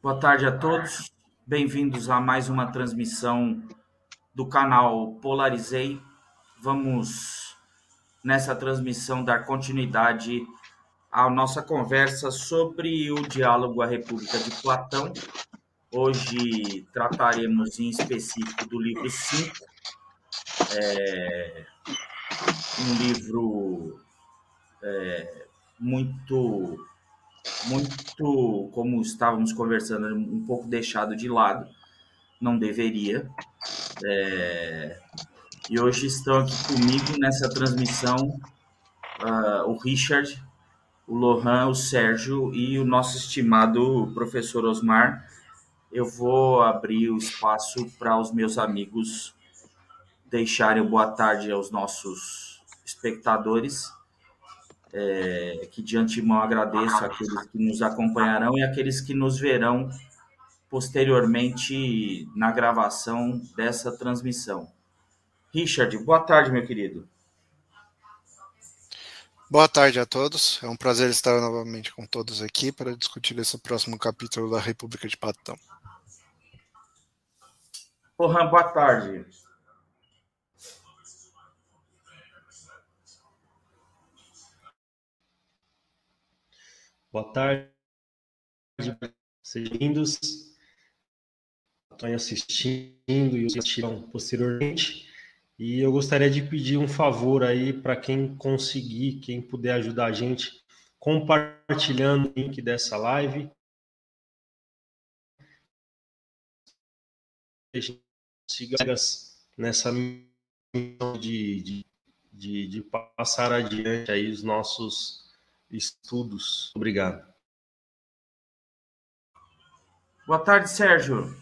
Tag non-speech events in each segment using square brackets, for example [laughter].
Boa tarde a todos. Bem-vindos a mais uma transmissão do canal Polarizei. Vamos, nessa transmissão, dar continuidade à nossa conversa sobre o diálogo à República de Platão. Hoje trataremos em específico do livro 5, é, um livro é, muito muito, como estávamos conversando, um pouco deixado de lado, não deveria. É... E hoje estão aqui comigo nessa transmissão uh, o Richard, o Lohan, o Sérgio e o nosso estimado professor Osmar. Eu vou abrir o espaço para os meus amigos deixarem boa tarde aos nossos espectadores é, que de antemão agradeço àqueles que nos acompanharão e àqueles que nos verão posteriormente na gravação dessa transmissão. Richard, boa tarde, meu querido. Boa tarde a todos. É um prazer estar novamente com todos aqui para discutir esse próximo capítulo da República de Platão. Porra, boa tarde. Boa tarde, sejam bem-vindos. Estão assistindo e os assistirão posteriormente. E eu gostaria de pedir um favor aí para quem conseguir, quem puder ajudar a gente, compartilhando o link dessa live. A gente siga nessa missão de, de, de, de passar adiante aí os nossos estudos. Obrigado. Boa tarde, Sérgio.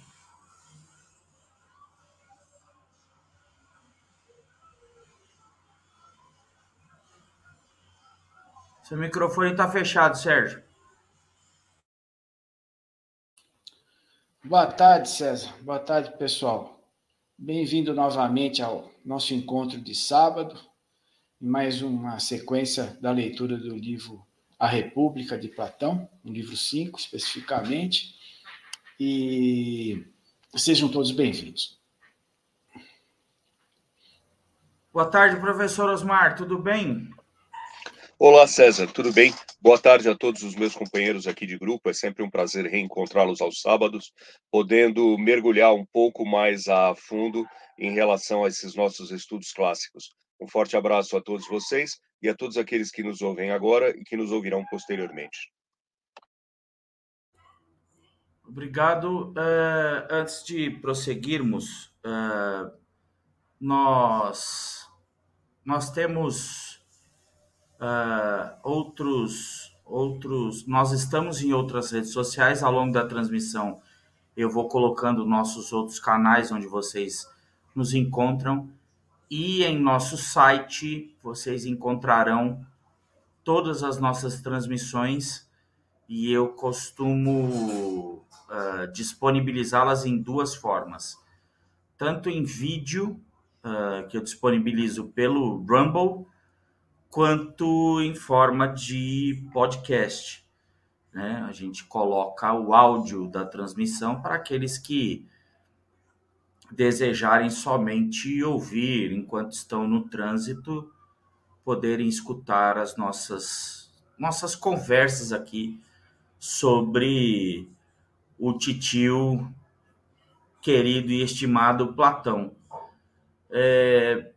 Seu microfone está fechado, Sérgio. Boa tarde, César. Boa tarde, pessoal. Bem-vindo novamente ao nosso encontro de sábado mais uma sequência da leitura do livro A República de Platão, no livro 5 especificamente, e sejam todos bem-vindos. Boa tarde, professor Osmar, tudo bem? Olá, César, tudo bem? Boa tarde a todos os meus companheiros aqui de grupo. É sempre um prazer reencontrá-los aos sábados, podendo mergulhar um pouco mais a fundo em relação a esses nossos estudos clássicos. Um forte abraço a todos vocês e a todos aqueles que nos ouvem agora e que nos ouvirão posteriormente. Obrigado. Uh, antes de prosseguirmos, uh, nós, nós temos uh, outros, outros. Nós estamos em outras redes sociais ao longo da transmissão. Eu vou colocando nossos outros canais onde vocês nos encontram. E em nosso site vocês encontrarão todas as nossas transmissões e eu costumo uh, disponibilizá-las em duas formas. Tanto em vídeo, uh, que eu disponibilizo pelo Rumble, quanto em forma de podcast. Né? A gente coloca o áudio da transmissão para aqueles que desejarem somente ouvir enquanto estão no trânsito, poderem escutar as nossas nossas conversas aqui sobre o titio querido e estimado Platão. É,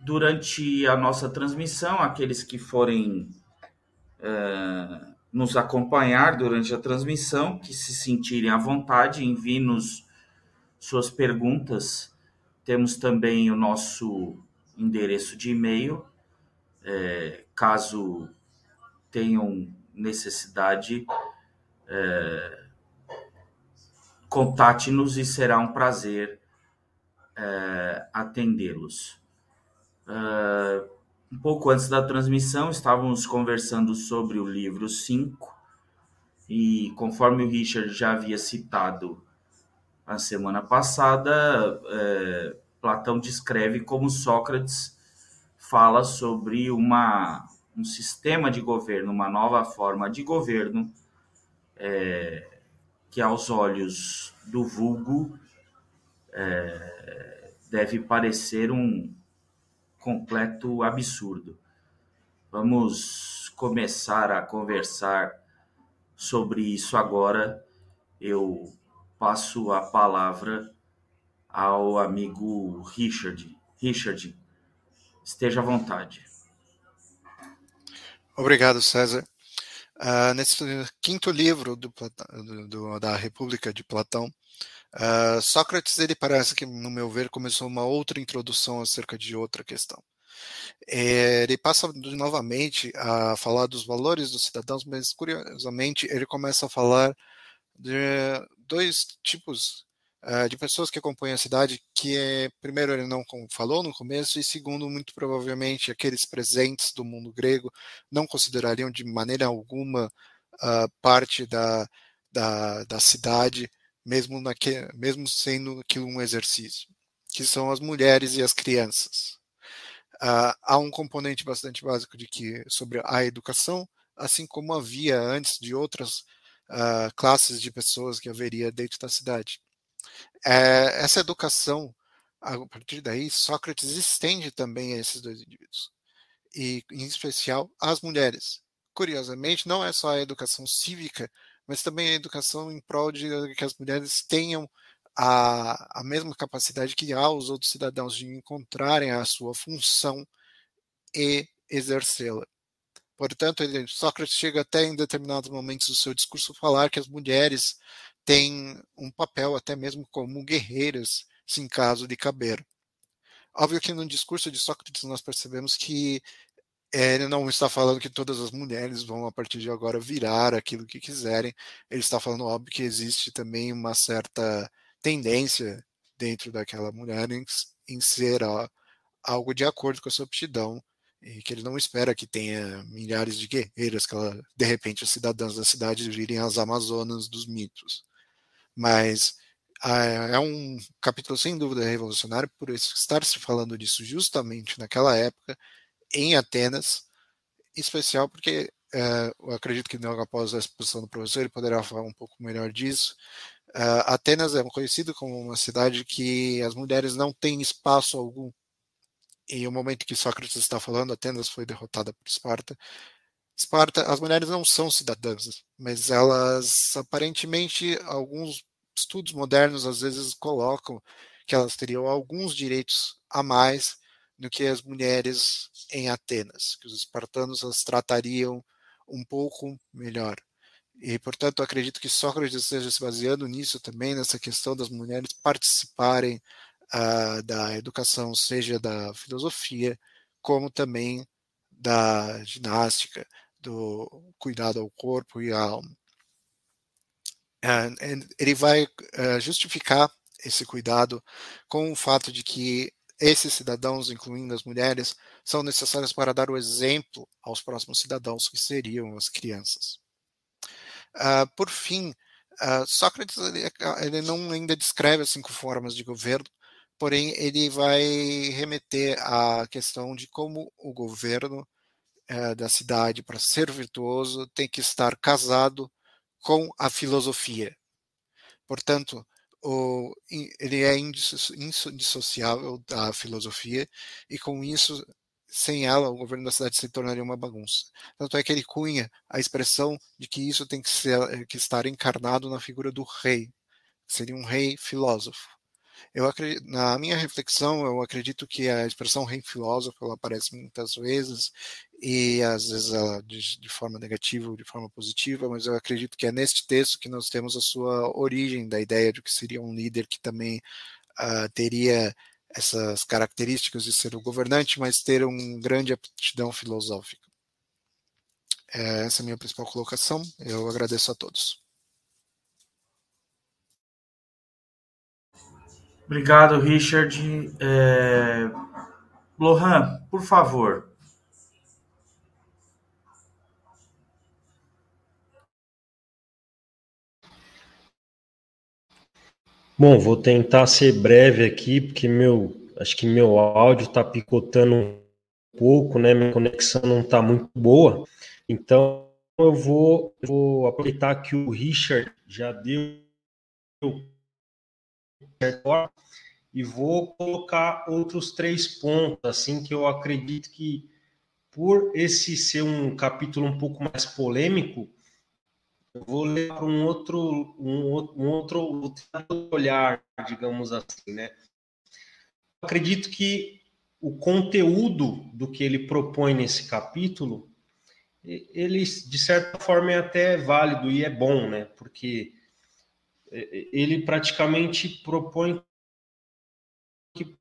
durante a nossa transmissão, aqueles que forem é, nos acompanhar durante a transmissão, que se sentirem à vontade, enviem-nos suas perguntas. Temos também o nosso endereço de e-mail, é, caso tenham necessidade, é, contate-nos e será um prazer é, atendê-los. É, um pouco antes da transmissão, estávamos conversando sobre o livro 5, e conforme o Richard já havia citado a semana passada, é, Platão descreve como Sócrates fala sobre uma, um sistema de governo, uma nova forma de governo, é, que aos olhos do vulgo é, deve parecer um completo absurdo. Vamos começar a conversar sobre isso agora. Eu passo a palavra ao amigo Richard. Richard, esteja à vontade. Obrigado, César. Uh, nesse quinto livro do, do, da República de Platão, uh, Sócrates ele parece que, no meu ver, começou uma outra introdução acerca de outra questão. É, ele passa novamente a falar dos valores dos cidadãos, mas curiosamente ele começa a falar de dois tipos uh, de pessoas que acompanham a cidade, que é, primeiro ele não falou no começo, e segundo, muito provavelmente aqueles presentes do mundo grego não considerariam de maneira alguma uh, parte da, da, da cidade, mesmo, naque, mesmo sendo aquilo um exercício, que são as mulheres e as crianças. Uh, há um componente bastante básico de que sobre a educação, assim como havia antes de outras uh, classes de pessoas que haveria dentro da cidade. É, essa educação, a partir daí, Sócrates estende também a esses dois indivíduos, e em especial às mulheres. Curiosamente, não é só a educação cívica, mas também a educação em prol de que as mulheres tenham a, a mesma capacidade que há os outros cidadãos de encontrarem a sua função e exercê-la. Portanto, ele, Sócrates chega até em determinados momentos do seu discurso falar que as mulheres têm um papel até mesmo como guerreiras, se em caso de caber. Óbvio que no discurso de Sócrates nós percebemos que ele não está falando que todas as mulheres vão a partir de agora virar aquilo que quiserem. Ele está falando, óbvio, que existe também uma certa tendência dentro daquela mulher em, em ser ó, algo de acordo com a sua aptidão e que ele não espera que tenha milhares de guerreiras, que ela, de repente as cidadãs da cidade virem as amazonas dos mitos mas é um capítulo sem dúvida revolucionário por estar se falando disso justamente naquela época em Atenas, em especial porque uh, eu acredito que após a exposição do professor ele poderá falar um pouco melhor disso. Uh, Atenas é conhecido como uma cidade que as mulheres não têm espaço algum. E o momento que Sócrates está falando, Atenas foi derrotada por Esparta, Esparta, as mulheres não são cidadãs, mas elas aparentemente alguns estudos modernos às vezes colocam que elas teriam alguns direitos a mais do que as mulheres em Atenas, que os espartanos as tratariam um pouco melhor. E, portanto, acredito que Sócrates esteja se baseando nisso também, nessa questão das mulheres participarem uh, da educação, seja da filosofia, como também da ginástica, do cuidado ao corpo e à alma. Uh, ele vai uh, justificar esse cuidado com o fato de que esses cidadãos, incluindo as mulheres, são necessários para dar o exemplo aos próximos cidadãos, que seriam as crianças. Uh, por fim, Sócrates ele, ele, não ainda descreve as cinco formas de governo, porém ele vai remeter à questão de como o governo é, da cidade, para ser virtuoso, tem que estar casado com a filosofia. Portanto, o, ele é indissociável da filosofia e com isso, sem ela, o governo da cidade se tornaria uma bagunça. Tanto é que ele cunha a expressão de que isso tem que, ser, que estar encarnado na figura do rei, seria um rei filósofo. Eu acredito, na minha reflexão, eu acredito que a expressão rei filósofo ela aparece muitas vezes e às vezes ela de, forma negativa ou de forma positiva, mas eu acredito que é neste texto que nós temos a sua origem da ideia de que seria um líder que também uh, teria essas características de ser o governante, mas ter um grande aptidão filosófica. É, essa é a minha principal colocação. Eu agradeço a todos. Obrigado, Richard. É... Lohan, por favor. Bom, vou tentar ser breve aqui, porque meu, acho que meu áudio está picotando um pouco, né? Minha conexão não está muito boa. Então, eu vou, eu vou aproveitar que o Richard já deu e vou colocar outros três pontos, assim que eu acredito que por esse ser um capítulo um pouco mais polêmico, eu vou ler para um outro, um, um outro olhar, digamos assim, né? Eu acredito que o conteúdo do que ele propõe nesse capítulo, ele de certa forma é até válido e é bom, né? Porque ele praticamente propõe que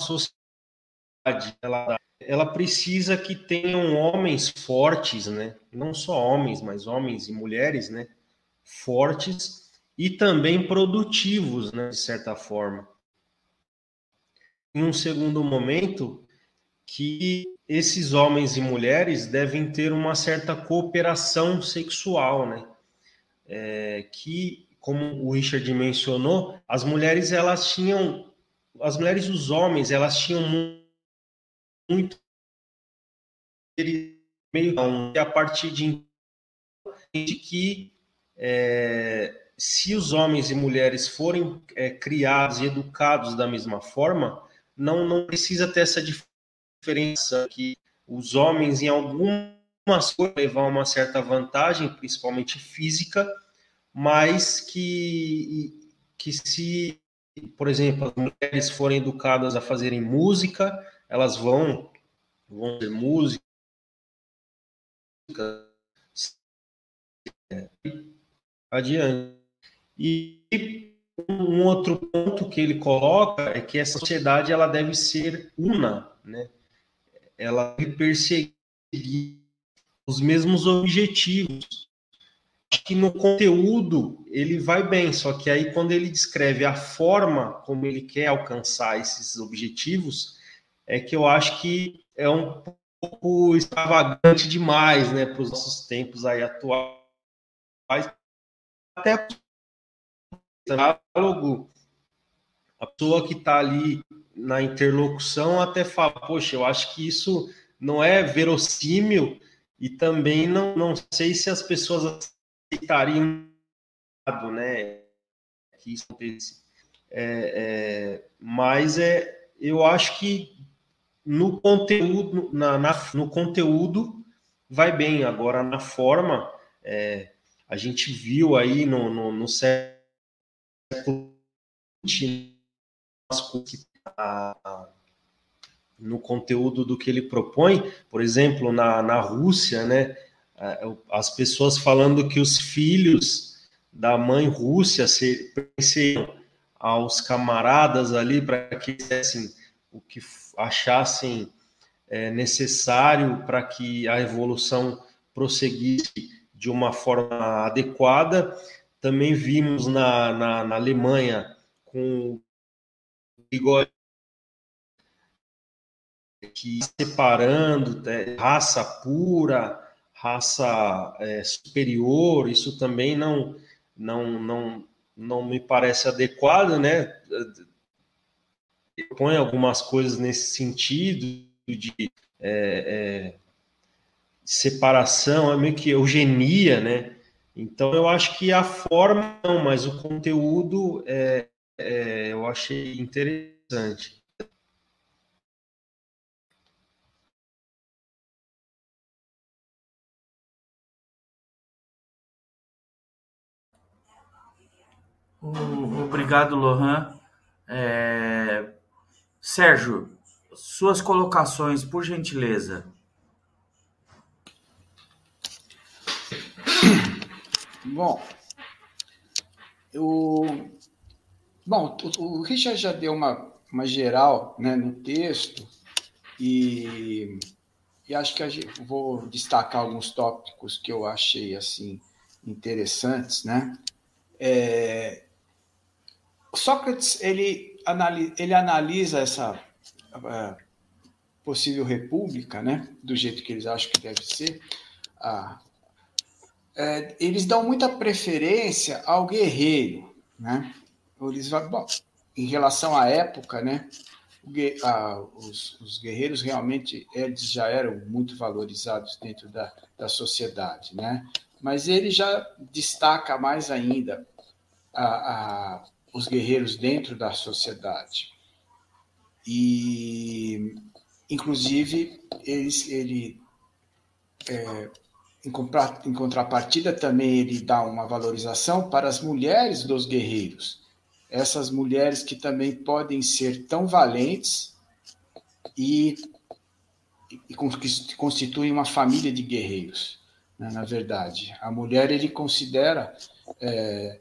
a sociedade ela, ela precisa que tenham homens fortes, né? Não só homens, mas homens e mulheres, né? Fortes e também produtivos, né? De certa forma. Em um segundo momento, que esses homens e mulheres devem ter uma certa cooperação sexual, né? É, que como o Richard mencionou, as mulheres elas tinham, as mulheres e os homens elas tinham muito meio a partir de que é, se os homens e mulheres forem é, criados e educados da mesma forma, não, não precisa ter essa diferença que os homens em algumas coisas levar uma certa vantagem, principalmente física, mas que, que se, por exemplo, as mulheres forem educadas a fazerem música, elas vão, vão ser músicas, adiante. E um outro ponto que ele coloca é que essa sociedade ela deve ser una, né? Ela deve perseguir os mesmos objetivos que no conteúdo ele vai bem, só que aí quando ele descreve a forma como ele quer alcançar esses objetivos, é que eu acho que é um pouco extravagante demais, né, para os nossos tempos aí atuais. Até diálogo, a pessoa que está ali na interlocução até fala, poxa, eu acho que isso não é verossímil e também não, não sei se as pessoas aceitariam, né, que isso acontecesse. É, é, mas é, eu acho que no conteúdo, na, na, no conteúdo vai bem. Agora na forma, é, a gente viu aí no, no, no século no conteúdo do que ele propõe, por exemplo, na, na Rússia, né? As pessoas falando que os filhos da mãe Rússia se pertenciam aos camaradas ali para que fizessem o que achassem é, necessário para que a evolução prosseguisse de uma forma adequada. Também vimos na, na, na Alemanha com o bigode que separando é, raça pura, raça é, superior, isso também não, não, não, não me parece adequado, né? Põe algumas coisas nesse sentido de é, é, separação, é meio que eugenia, né? Então eu acho que a forma não, mas o conteúdo é, é eu achei interessante. Obrigado, Lohan. É... Sérgio, suas colocações, por gentileza. Bom, o, bom, o, Richard já deu uma, uma geral né, no texto e, e acho que gente, vou destacar alguns tópicos que eu achei assim interessantes, né? É, Sócrates ele analisa, ele analisa essa uh, possível república, né, do jeito que eles acham que deve ser. Uh, é, eles dão muita preferência ao guerreiro, né? Eles, bom, em relação à época, né? os, os, guerreiros realmente eles já eram muito valorizados dentro da, da sociedade, né? Mas ele já destaca mais ainda a, a, os guerreiros dentro da sociedade. E, inclusive, eles, ele, é, em, contrapartida, também ele dá uma valorização para as mulheres dos guerreiros essas mulheres que também podem ser tão valentes e, e constituem uma família de guerreiros, né, na verdade. A mulher, ele considera é,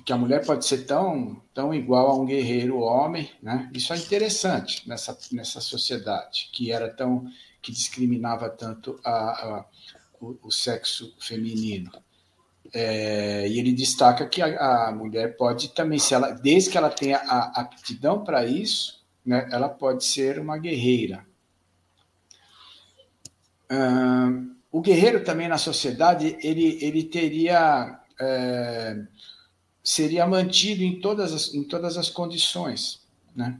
que a mulher pode ser tão, tão igual a um guerreiro homem, né? Isso é interessante nessa, nessa sociedade que era tão que discriminava tanto a, a o, o sexo feminino. É, e ele destaca que a, a, mulher pode também, se ela, desde que ela tenha a aptidão para isso, né, ela pode ser uma guerreira. o guerreiro também na sociedade ele, ele teria é, seria mantido em todas as, em todas as condições, né?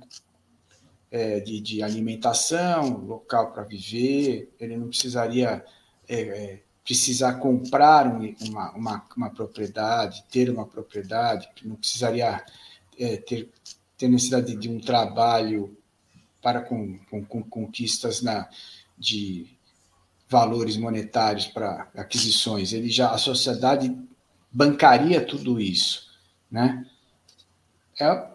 É, de, de alimentação, local para viver, ele não precisaria é, é precisar comprar uma, uma, uma propriedade, ter uma propriedade, não precisaria é, ter, ter necessidade de um trabalho para com, com, com conquistas na, de valores monetários para aquisições. Ele já a sociedade bancaria tudo isso, né? É uma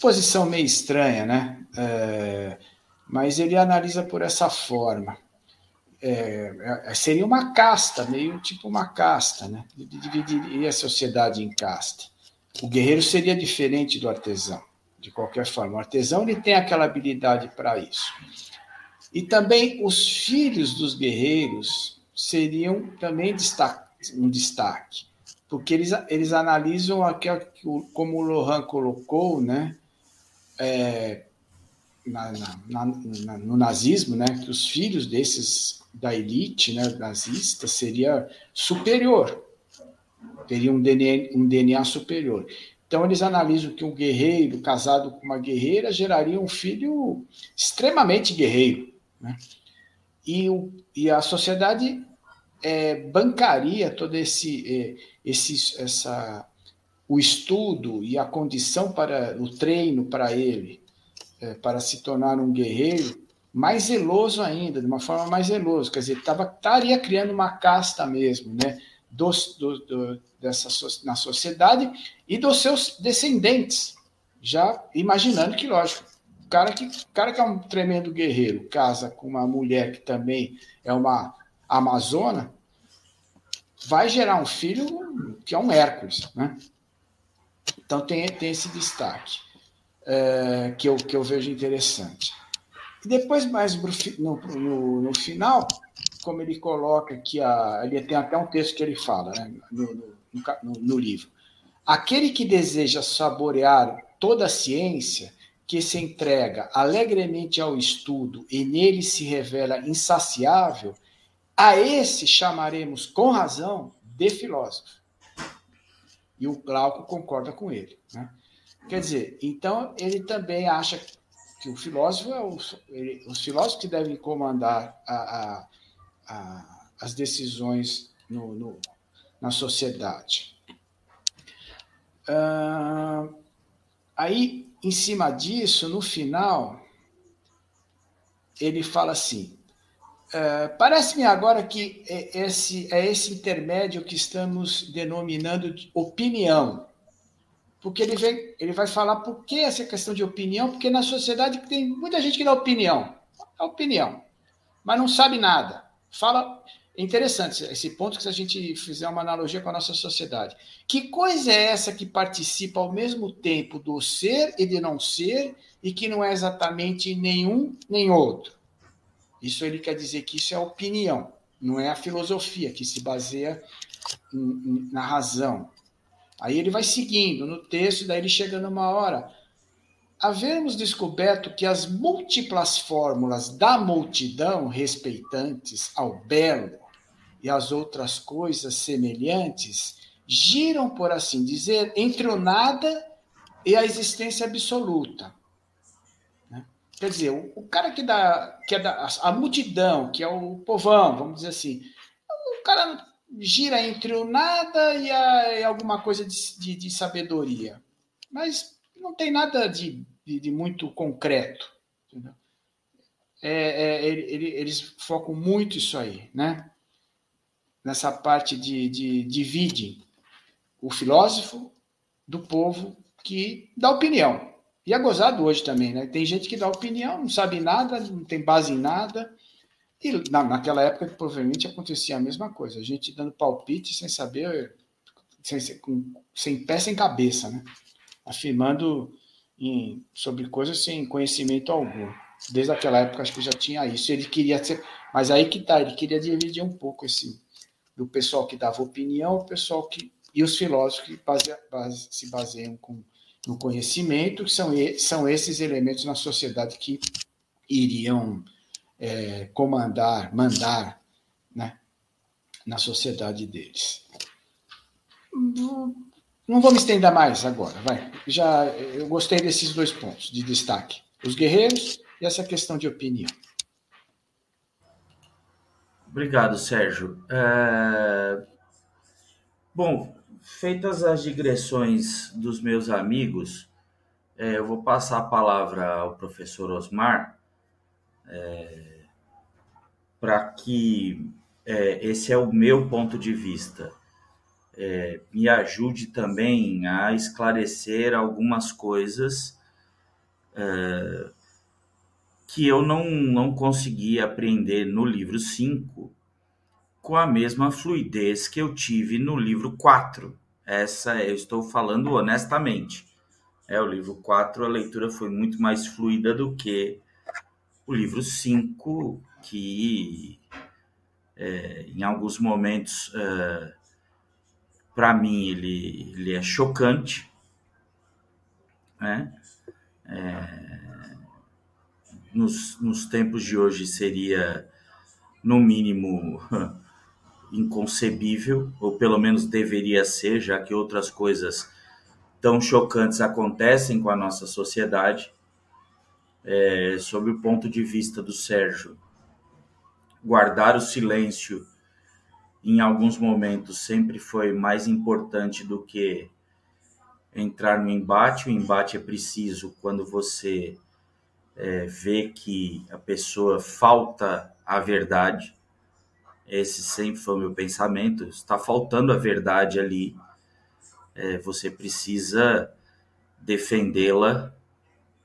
posição meio estranha, né? É, mas ele analisa por essa forma. É, é, seria uma casta, meio tipo uma casta, né? Dividiria a sociedade em casta. O guerreiro seria diferente do artesão, de qualquer forma. O artesão ele tem aquela habilidade para isso. E também os filhos dos guerreiros seriam também um destaque, porque eles, eles analisam aquilo como o Lohan colocou, né? É, na, na, na, no nazismo, né, que os filhos desses da elite né, nazista seria superior, teria um DNA, um DNA superior. Então, eles analisam que um guerreiro casado com uma guerreira geraria um filho extremamente guerreiro. Né? E, o, e a sociedade é, bancaria todo esse, é, esse essa, o estudo e a condição para o treino para ele, é, para se tornar um guerreiro, mais zeloso ainda, de uma forma mais zelosa, quer dizer, tava, estaria criando uma casta mesmo, né, dos, do, do, dessa, na sociedade e dos seus descendentes, já imaginando que, lógico, o cara que, cara que é um tremendo guerreiro casa com uma mulher que também é uma amazona, vai gerar um filho que é um Hércules, né? Então tem, tem esse destaque é, que, eu, que eu vejo interessante. E depois, mais no, no, no, final, como ele coloca que a, ele tem até um texto que ele fala né, no, no, no livro. Aquele que deseja saborear toda a ciência, que se entrega alegremente ao estudo e nele se revela insaciável, a esse chamaremos com razão de filósofo. E o Glauco concorda com ele. Né? Quer dizer, então ele também acha que o filósofo é o, ele, os filósofos que devem comandar a, a, a, as decisões no, no, na sociedade. Ah, aí, em cima disso, no final, ele fala assim: ah, parece-me agora que é esse, é esse intermédio que estamos denominando de opinião porque ele, vem, ele vai falar por que essa questão de opinião, porque na sociedade tem muita gente que dá opinião, é opinião, mas não sabe nada. Fala, é interessante esse ponto que se a gente fizer uma analogia com a nossa sociedade. Que coisa é essa que participa ao mesmo tempo do ser e de não ser e que não é exatamente nenhum nem outro? Isso ele quer dizer que isso é opinião, não é a filosofia que se baseia na razão. Aí ele vai seguindo no texto, daí ele chega numa hora. Havermos descoberto que as múltiplas fórmulas da multidão respeitantes ao belo e as outras coisas semelhantes giram, por assim dizer, entre o nada e a existência absoluta. Quer dizer, o, o cara que dá, que é da, a multidão, que é o povão, vamos dizer assim, o cara gira entre o nada e, a, e alguma coisa de, de, de, sabedoria. Mas não tem nada de, de, de muito concreto. É, é, ele, eles focam muito isso aí, né? Nessa parte de, de divide o filósofo do povo que dá opinião. E é gozado hoje também, né? Tem gente que dá opinião, não sabe nada, não tem base em nada. E na, naquela época, provavelmente acontecia a mesma coisa. A gente dando palpite sem saber, sem, sem pé, sem cabeça, né? Afirmando em, sobre coisas sem conhecimento algum. Desde aquela época, acho que já tinha isso. Ele queria ser. Mas aí que tá, ele queria dividir um pouco esse do pessoal que dava opinião, o pessoal que. E os filósofos que base, base, se baseiam com no conhecimento, que são, são esses elementos na sociedade que iriam é, comandar, mandar né, na sociedade deles. Não vou me estender mais agora, vai. Já eu gostei desses dois pontos de destaque: os guerreiros e essa questão de opinião. Obrigado, Sérgio. É... Bom, feitas as digressões dos meus amigos, é, eu vou passar a palavra ao professor Osmar é, para que é, esse é o meu ponto de vista. É, me ajude também a esclarecer algumas coisas é, que eu não, não consegui aprender no livro 5 com a mesma fluidez que eu tive no livro 4. Essa eu estou falando honestamente. É, o livro 4, a leitura foi muito mais fluida do que o livro 5, que é, em alguns momentos, é, para mim, ele, ele é chocante. Né? É, nos, nos tempos de hoje seria, no mínimo, [laughs] inconcebível, ou pelo menos deveria ser, já que outras coisas tão chocantes acontecem com a nossa sociedade. É, sob o ponto de vista do Sérgio, guardar o silêncio em alguns momentos sempre foi mais importante do que entrar no embate. O embate é preciso quando você é, vê que a pessoa falta a verdade esse sempre foi o meu pensamento. Está faltando a verdade ali. É, você precisa defendê-la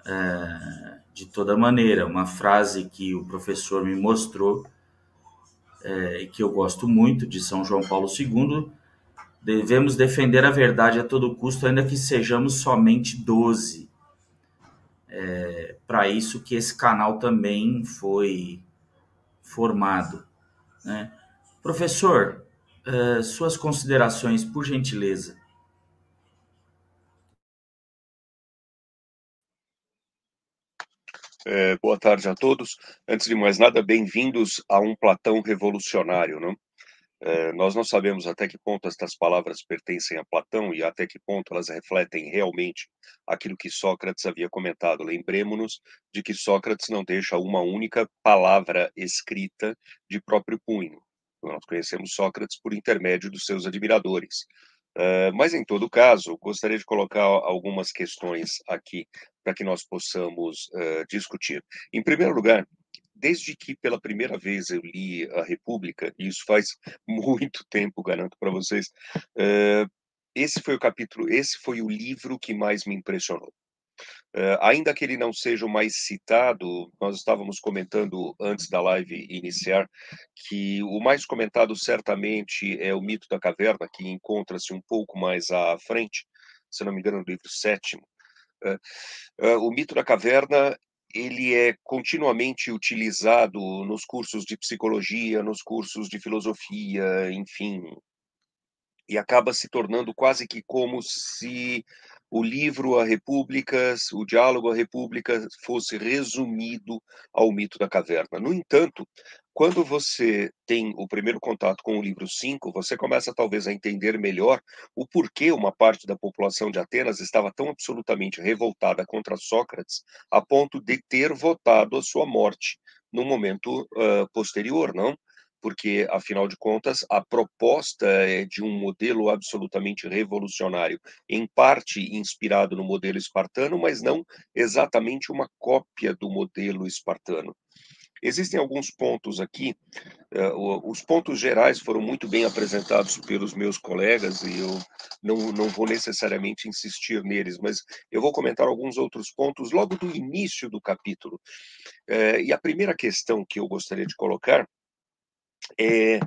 é, de toda maneira. Uma frase que o professor me mostrou é, e que eu gosto muito de São João Paulo II. Devemos defender a verdade a todo custo, ainda que sejamos somente 12. É, Para isso que esse canal também foi formado. Né? Professor, uh, suas considerações, por gentileza. É, boa tarde a todos. Antes de mais nada, bem-vindos a um Platão revolucionário. Não? É, nós não sabemos até que ponto estas palavras pertencem a Platão e até que ponto elas refletem realmente aquilo que Sócrates havia comentado. Lembremos-nos de que Sócrates não deixa uma única palavra escrita de próprio punho. Nós conhecemos Sócrates por intermédio dos seus admiradores. Uh, mas, em todo caso, gostaria de colocar algumas questões aqui para que nós possamos uh, discutir. Em primeiro lugar, desde que pela primeira vez eu li a República, e isso faz [laughs] muito tempo, garanto para vocês, uh, esse foi o capítulo, esse foi o livro que mais me impressionou. Uh, ainda que ele não seja o mais citado, nós estávamos comentando antes da live iniciar que o mais comentado certamente é o mito da caverna, que encontra-se um pouco mais à frente, se não me engano, no livro sétimo. Uh, uh, o mito da caverna ele é continuamente utilizado nos cursos de psicologia, nos cursos de filosofia, enfim, e acaba se tornando quase que como se o livro A República, o diálogo A República fosse resumido ao mito da caverna. No entanto, quando você tem o primeiro contato com o livro 5, você começa talvez a entender melhor o porquê uma parte da população de Atenas estava tão absolutamente revoltada contra Sócrates a ponto de ter votado a sua morte no momento uh, posterior, não? Porque, afinal de contas, a proposta é de um modelo absolutamente revolucionário, em parte inspirado no modelo espartano, mas não exatamente uma cópia do modelo espartano. Existem alguns pontos aqui, uh, os pontos gerais foram muito bem apresentados pelos meus colegas e eu não, não vou necessariamente insistir neles, mas eu vou comentar alguns outros pontos logo do início do capítulo. Uh, e a primeira questão que eu gostaria de colocar é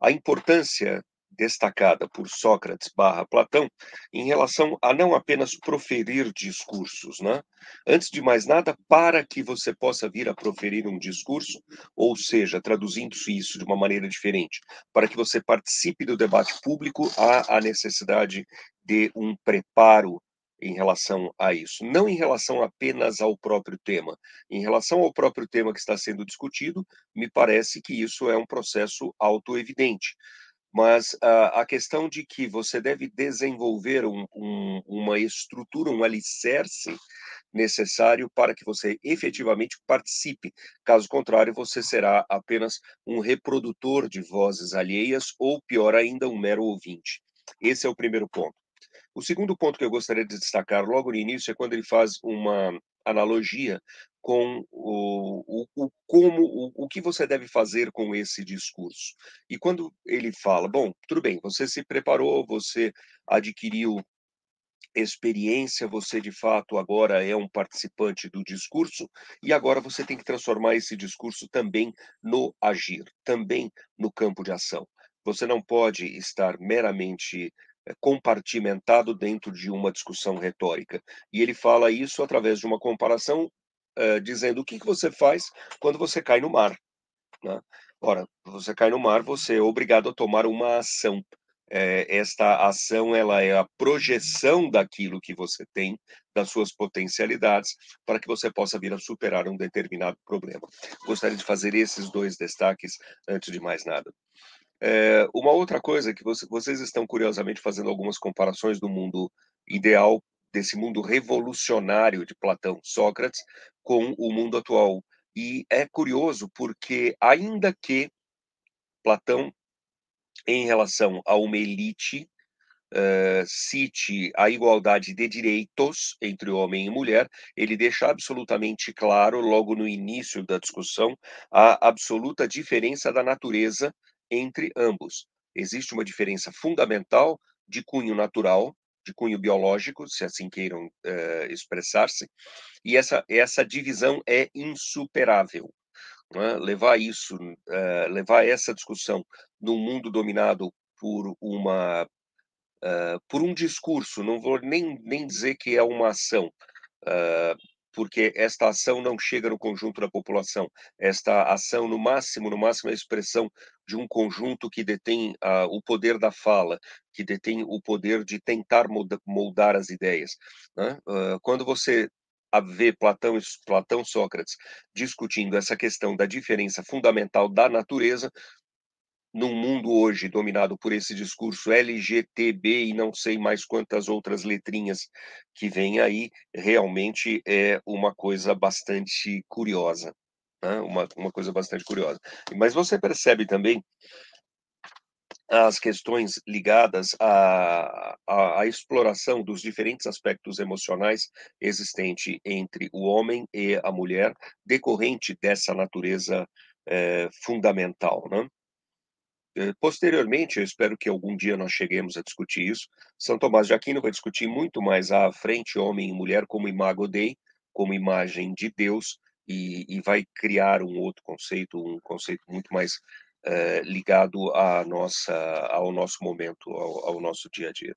a importância destacada por Sócrates barra Platão em relação a não apenas proferir discursos, né? Antes de mais nada, para que você possa vir a proferir um discurso, ou seja, traduzindo isso de uma maneira diferente, para que você participe do debate público, há a necessidade de um preparo em relação a isso, não em relação apenas ao próprio tema. Em relação ao próprio tema que está sendo discutido, me parece que isso é um processo autoevidente mas uh, a questão de que você deve desenvolver um, um, uma estrutura, um alicerce necessário para que você efetivamente participe. Caso contrário, você será apenas um reprodutor de vozes alheias ou, pior ainda, um mero ouvinte. Esse é o primeiro ponto. O segundo ponto que eu gostaria de destacar logo no início é quando ele faz uma analogia com o, o, o como o, o que você deve fazer com esse discurso. E quando ele fala, bom, tudo bem, você se preparou, você adquiriu experiência, você de fato agora é um participante do discurso e agora você tem que transformar esse discurso também no agir, também no campo de ação. Você não pode estar meramente compartimentado dentro de uma discussão retórica. E ele fala isso através de uma comparação uh, dizendo o que, que você faz quando você cai no mar. Né? Ora, você cai no mar, você é obrigado a tomar uma ação. É, esta ação ela é a projeção daquilo que você tem, das suas potencialidades, para que você possa vir a superar um determinado problema. Gostaria de fazer esses dois destaques antes de mais nada. É, uma outra coisa que você, vocês estão curiosamente fazendo algumas comparações do mundo ideal desse mundo revolucionário de Platão, Sócrates, com o mundo atual. E é curioso porque, ainda que Platão, em relação a uma elite, uh, cite a igualdade de direitos entre homem e mulher, ele deixa absolutamente claro, logo no início da discussão, a absoluta diferença da natureza entre ambos. Existe uma diferença fundamental de cunho natural, de cunho biológico, se assim queiram uh, expressar-se, e essa, essa divisão é insuperável. É? Levar isso, uh, levar essa discussão num mundo dominado por uma uh, por um discurso, não vou nem, nem dizer que é uma ação, porque esta ação não chega no conjunto da população. Esta ação, no máximo, no máximo, é a expressão de um conjunto que detém uh, o poder da fala, que detém o poder de tentar moldar as ideias. Né? Uh, quando você vê Platão, Platão Sócrates discutindo essa questão da diferença fundamental da natureza, num mundo hoje dominado por esse discurso LGTB e não sei mais quantas outras letrinhas que vem aí, realmente é uma coisa bastante curiosa. Né? Uma, uma coisa bastante curiosa. Mas você percebe também as questões ligadas à, à, à, exploração dos diferentes aspectos emocionais existente entre o homem e a mulher, decorrente dessa natureza é, fundamental, né? Eh, posteriormente, eu espero que algum dia nós cheguemos a discutir isso. São Tomás de Aquino vai discutir muito mais à frente homem e mulher como imago Dei, como imagem de Deus, e, e vai criar um outro conceito, um conceito muito mais uh, ligado à nossa, ao nosso momento, ao, ao, nosso dia a dia.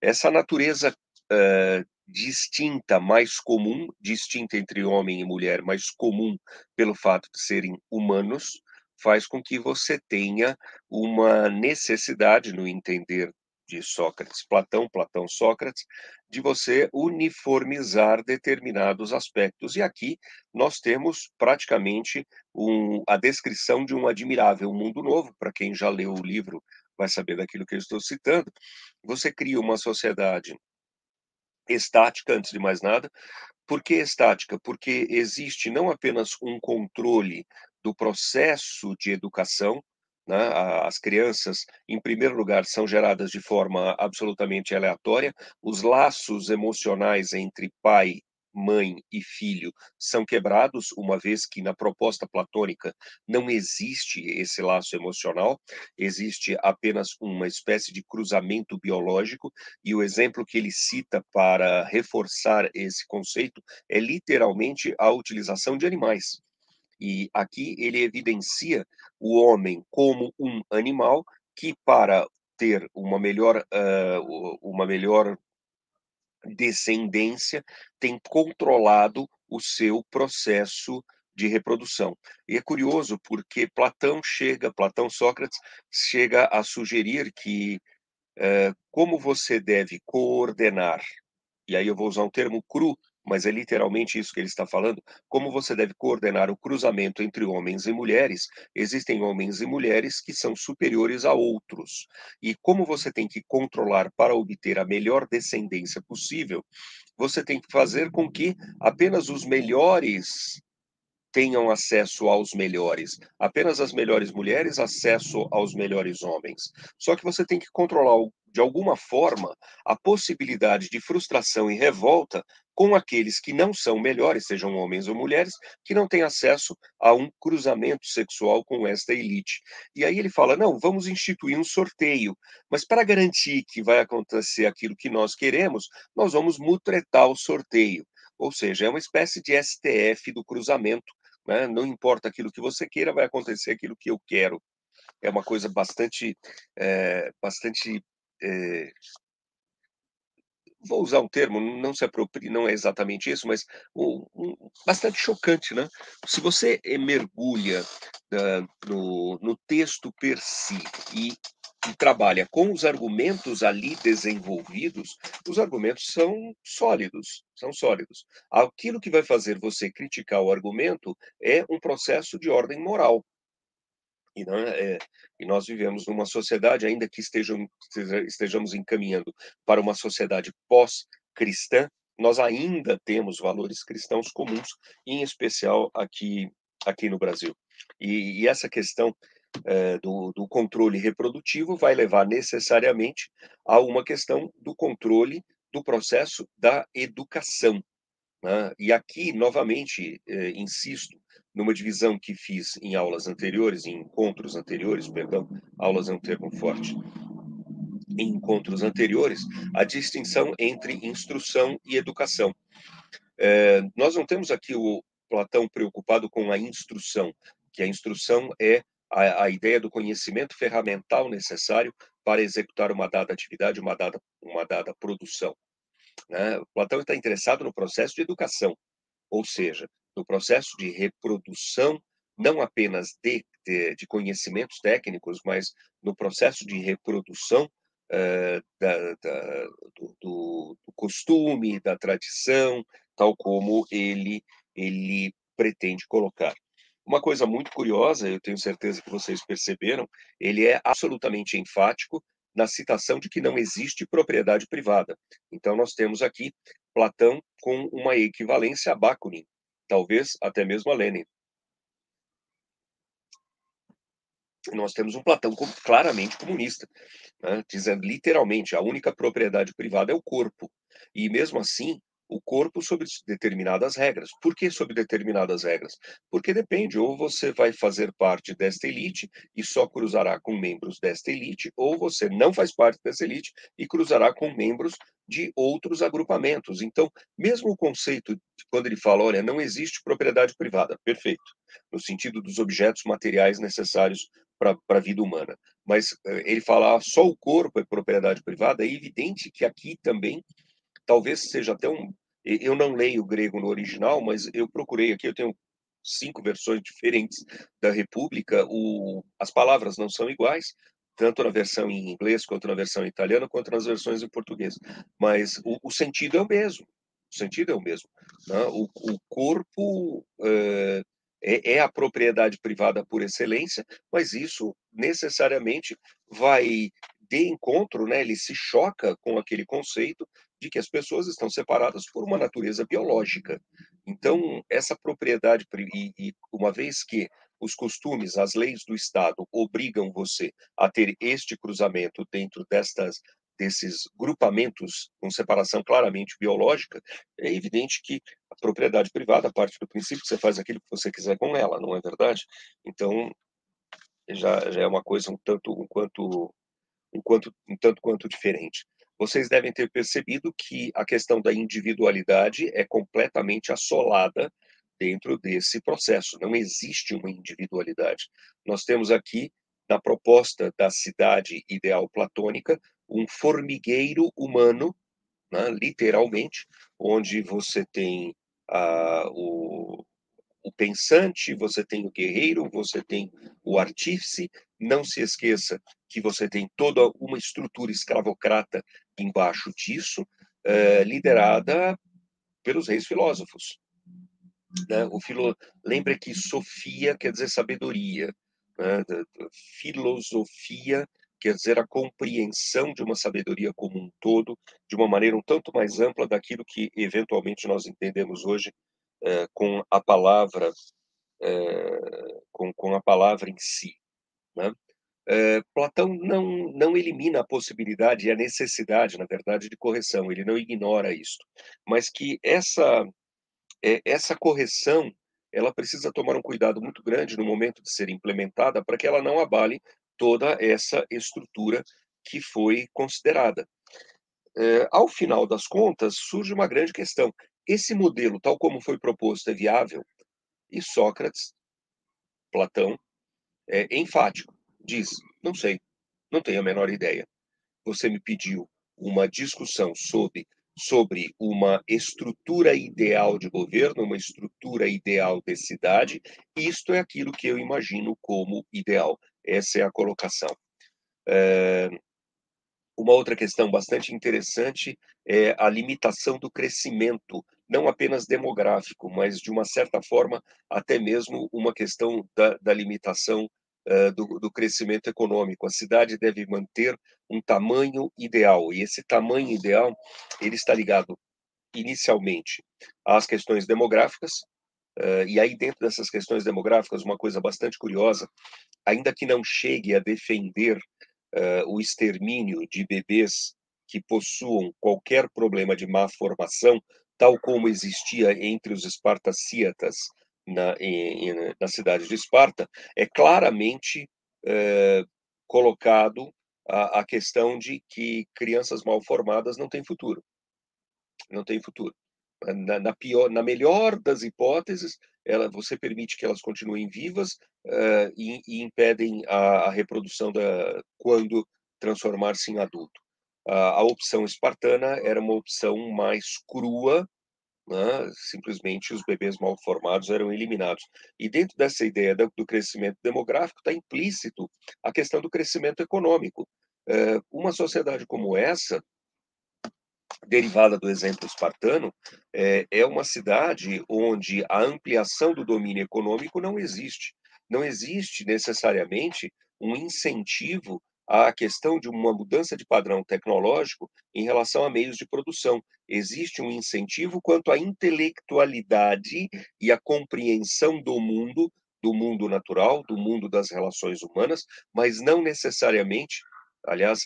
Essa natureza uh, distinta, mais comum, distinta entre homem e mulher, mais comum pelo fato de serem humanos, faz com que você tenha uma necessidade no entender de Sócrates, Platão, Platão, Sócrates, de você uniformizar determinados aspectos. E aqui nós temos praticamente um, a descrição de um admirável mundo novo, para quem já leu o livro vai saber daquilo que eu estou citando. Você cria uma sociedade estática, antes de mais nada. Por que estática? Porque existe não apenas um controle do processo de educação, né? As crianças, em primeiro lugar, são geradas de forma absolutamente aleatória. Os laços emocionais entre pai, mãe e filho são quebrados, uma vez que na proposta platônica não existe esse laço emocional, existe apenas uma espécie de cruzamento biológico, e o exemplo que ele cita para reforçar esse conceito é literalmente a utilização de animais. E aqui ele evidencia o homem como um animal que, para ter uma melhor, uh, uma melhor descendência, tem controlado o seu processo de reprodução. E é curioso porque Platão chega, Platão Sócrates chega a sugerir que uh, como você deve coordenar, e aí eu vou usar um termo cru mas é literalmente isso que ele está falando. Como você deve coordenar o cruzamento entre homens e mulheres, existem homens e mulheres que são superiores a outros. E como você tem que controlar para obter a melhor descendência possível, você tem que fazer com que apenas os melhores tenham acesso aos melhores. Apenas as melhores mulheres acesso aos melhores homens. Só que você tem que controlar de alguma forma a possibilidade de frustração e revolta com aqueles que não são melhores, sejam homens ou mulheres, que não têm acesso a um cruzamento sexual com esta elite. E aí ele fala: não, vamos instituir um sorteio, mas para garantir que vai acontecer aquilo que nós queremos, nós vamos mutretar o sorteio. Ou seja, é uma espécie de STF do cruzamento. Né? Não importa aquilo que você queira, vai acontecer aquilo que eu quero. É uma coisa bastante, é, bastante é, vou usar um termo, não se apropria, não é exatamente isso, mas um, um, bastante chocante, né? Se você mergulha uh, no, no texto per si e, e trabalha com os argumentos ali desenvolvidos, os argumentos são sólidos, são sólidos. Aquilo que vai fazer você criticar o argumento é um processo de ordem moral. E, é, e, nós vivemos numa sociedade, ainda que estejam, estejamos encaminhando para uma sociedade pós-cristã, nós ainda temos valores cristãos comuns, em especial aqui, aqui no Brasil. E, e essa questão é, do, do controle reprodutivo vai levar necessariamente a uma questão do controle do processo da educação. Né? E aqui, novamente, é, insisto, numa divisão que fiz em aulas anteriores, em encontros anteriores, perdão, aulas é um termo forte, em encontros anteriores, a distinção entre instrução e educação. É, nós não temos aqui o Platão preocupado com a instrução, que a instrução é a, a ideia do conhecimento ferramental necessário para executar uma dada atividade, uma dada, uma dada produção. Né? Platão está interessado no processo de educação, ou seja, no processo de reprodução, não apenas de, de, de conhecimentos técnicos, mas no processo de reprodução uh, da, da, do, do, costume, da tradição, tal como ele, ele pretende colocar. Uma coisa muito curiosa, eu tenho certeza que vocês perceberam, ele é absolutamente enfático na citação de que não existe propriedade privada. Então, nós temos aqui Platão com uma equivalência a Bakunin, talvez até mesmo a Lenin. Nós temos um Platão claramente comunista, né, dizendo literalmente a única propriedade privada é o corpo. E mesmo assim, o corpo sob determinadas regras. Por que sob determinadas regras? Porque depende, ou você vai fazer parte desta elite e só cruzará com membros desta elite, ou você não faz parte dessa elite e cruzará com membros de outros agrupamentos. Então, mesmo o conceito, quando ele fala, olha, não existe propriedade privada, perfeito, no sentido dos objetos materiais necessários para a vida humana. Mas eh, ele falar só o corpo é propriedade privada, é evidente que aqui também talvez seja até um, eu não leio grego no original, mas eu procurei aqui, eu tenho cinco versões diferentes da República. O, as palavras não são iguais, tanto na versão em inglês, quanto na versão em italiano, quanto nas versões em português. Mas o, o sentido é o mesmo. O sentido é o mesmo. Né? O, o, corpo é, é, a propriedade privada por excelência, mas isso necessariamente vai de encontro, né? ele se choca com aquele conceito de que as pessoas estão separadas por uma natureza biológica. Então, essa propriedade, e, e uma vez que os costumes, as leis do Estado obrigam você a ter este cruzamento dentro destas desses grupamentos com separação claramente biológica, é evidente que a propriedade privada parte do princípio que você faz aquilo que você quiser com ela, não é verdade? Então, já, já é uma coisa um tanto, um quanto, um quanto, um tanto quanto diferente. Vocês devem ter percebido que a questão da individualidade é completamente assolada dentro desse processo. Não existe uma individualidade. Nós temos aqui, na proposta da cidade ideal platônica, um formigueiro humano, né, literalmente, onde você tem ah, o, o pensante, você tem o guerreiro, você tem o artífice. Não se esqueça que você tem toda uma estrutura escravocrata embaixo disso, eh, liderada pelos reis filósofos. Né? O filo... Lembra que Sofia quer dizer sabedoria, né? filosofia quer dizer a compreensão de uma sabedoria como um todo, de uma maneira um tanto mais ampla daquilo que eventualmente nós entendemos hoje é, com a palavra, é, com, com a palavra em si. Né? É, Platão não, não elimina a possibilidade e a necessidade, na verdade, de correção, ele não ignora isso, mas que essa, essa correção ela precisa tomar um cuidado muito grande no momento de ser implementada para que ela não abale toda essa estrutura que foi considerada. É, ao final das contas, surge uma grande questão. Esse modelo, tal como foi proposto, é viável? E Sócrates, Platão, é enfático. Diz: não sei, não tenho a menor ideia. Você me pediu uma discussão sobre, sobre uma estrutura ideal de governo, uma estrutura ideal de cidade. Isto é aquilo que eu imagino como ideal. Essa é a colocação. É, uma outra questão bastante interessante é a limitação do crescimento, não apenas demográfico, mas de uma certa forma até mesmo uma questão da, da limitação do, do, crescimento econômico. A cidade deve manter um tamanho ideal e esse tamanho ideal ele está ligado inicialmente às questões demográficas, e aí, dentro dessas questões demográficas, uma coisa bastante curiosa, ainda que não chegue a defender o extermínio de bebês que possuam qualquer problema de má formação, tal como existia entre os espartacíatas na, em, na cidade de Esparta, é claramente uh, colocado a, a questão de que crianças mal formadas não têm futuro. Não têm futuro na, na, pior, na melhor das hipóteses, ela, você permite que elas continuem vivas uh, e, e, impedem a, a, reprodução da quando transformar-se em adulto. Uh, a opção espartana era uma opção mais crua, né? simplesmente os bebês mal formados eram eliminados. E dentro dessa ideia do, crescimento demográfico está implícito a questão do crescimento econômico. Uh, uma sociedade como essa derivada do exemplo espartano, é, é uma cidade onde a ampliação do domínio econômico não existe. Não existe necessariamente um incentivo à questão de uma mudança de padrão tecnológico em relação a meios de produção. Existe um incentivo quanto à intelectualidade e à compreensão do mundo, do mundo natural, do mundo das relações humanas, mas não necessariamente, aliás,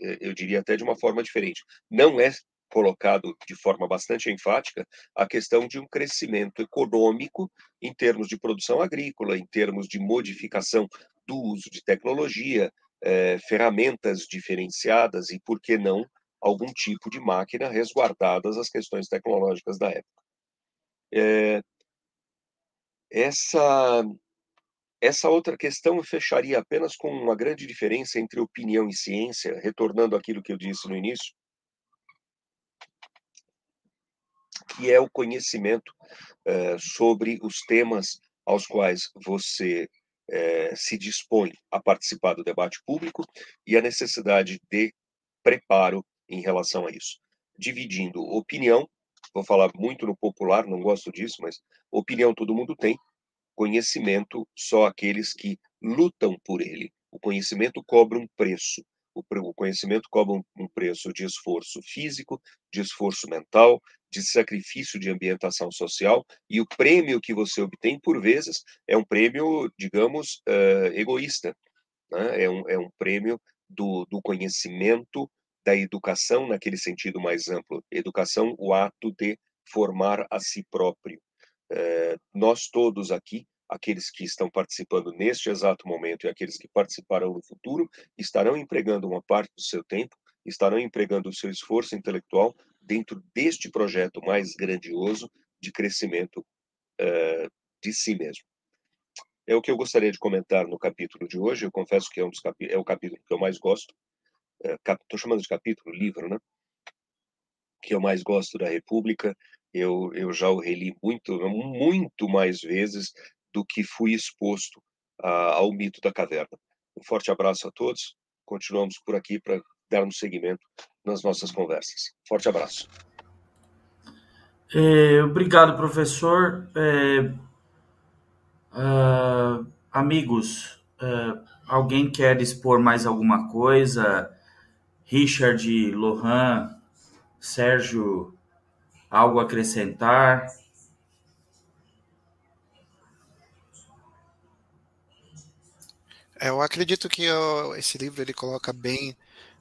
é, eu diria até de uma forma diferente. Não é colocado de forma bastante enfática a questão de um crescimento econômico em termos de produção agrícola, em termos de modificação do uso de tecnologia, eh, ferramentas diferenciadas e, por que não, algum tipo de máquina resguardadas as questões tecnológicas da época. É, essa essa outra questão fecharia apenas com uma grande diferença entre opinião e ciência, retornando àquilo que eu disse no início, que é o conhecimento uh, sobre os temas aos quais você é, se dispõe a participar do debate público e a necessidade de preparo em relação a isso. Dividindo opinião, vou falar muito no popular, não gosto disso, mas opinião todo mundo tem, conhecimento só aqueles que lutam por ele. O conhecimento cobra um preço. O conhecimento cobra um preço de esforço físico, de esforço mental, de sacrifício de ambientação social, e o prêmio que você obtém, por vezes, é um prêmio, digamos, uh, egoísta. Né? É, um, é um prêmio do, do conhecimento, da educação naquele sentido mais amplo. Educação, o ato de formar a si próprio. Uh, nós todos aqui aqueles que estão participando neste exato momento e aqueles que participarão no futuro estarão empregando uma parte do seu tempo, estarão empregando o seu esforço intelectual dentro deste projeto mais grandioso de crescimento uh, de si mesmo. É o que eu gostaria de comentar no capítulo de hoje. Eu confesso que é, um dos é o capítulo que eu mais gosto. Estou uh, chamando de capítulo, livro, né? Que eu mais gosto da República. Eu, eu já o reli muito, muito mais vezes do que fui exposto a, ao mito da caverna. Um forte abraço a todos. Continuamos por aqui para darmos seguimento nas nossas conversas. Forte abraço. É, obrigado, professor. É, uh, amigos, uh, alguém quer expor mais alguma coisa? Richard, Lohan, Sérgio, algo a acrescentar? É, eu acredito que esse livro ele coloca bem,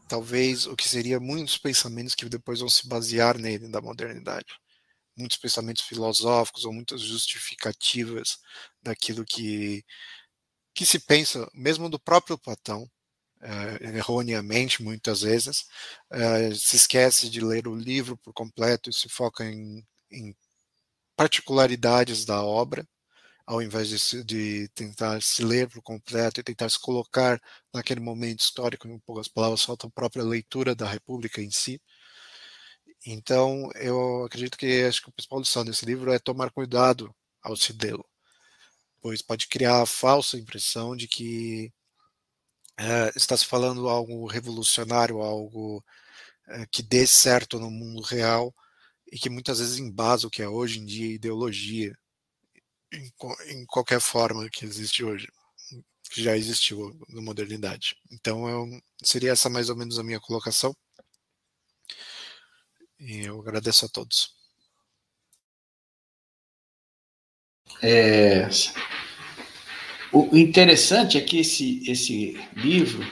talvez, o que seria muitos pensamentos que depois vão se basear nele da modernidade. Muitos pensamentos filosóficos ou muitas justificativas daquilo que, que se pensa, mesmo do próprio Platão, é, erroneamente, muitas vezes, é, se esquece de ler o livro por completo e se foca em, em particularidades da obra ao invés de, de, tentar se ler por completo e tentar se colocar naquele momento histórico, em poucas palavras, falta a própria leitura da República em si. Então, eu acredito que acho que a principal lição desse livro é tomar cuidado ao se lê-lo, pois pode criar a falsa impressão de que é, está se falando algo revolucionário, algo é, que dê certo no mundo real e que muitas vezes embasa o que é hoje em dia ideologia em, em qualquer forma que existe hoje, que já existiu na modernidade. Então, eu, seria essa mais ou menos a minha colocação. E eu agradeço a todos. É, o interessante é que esse, esse livro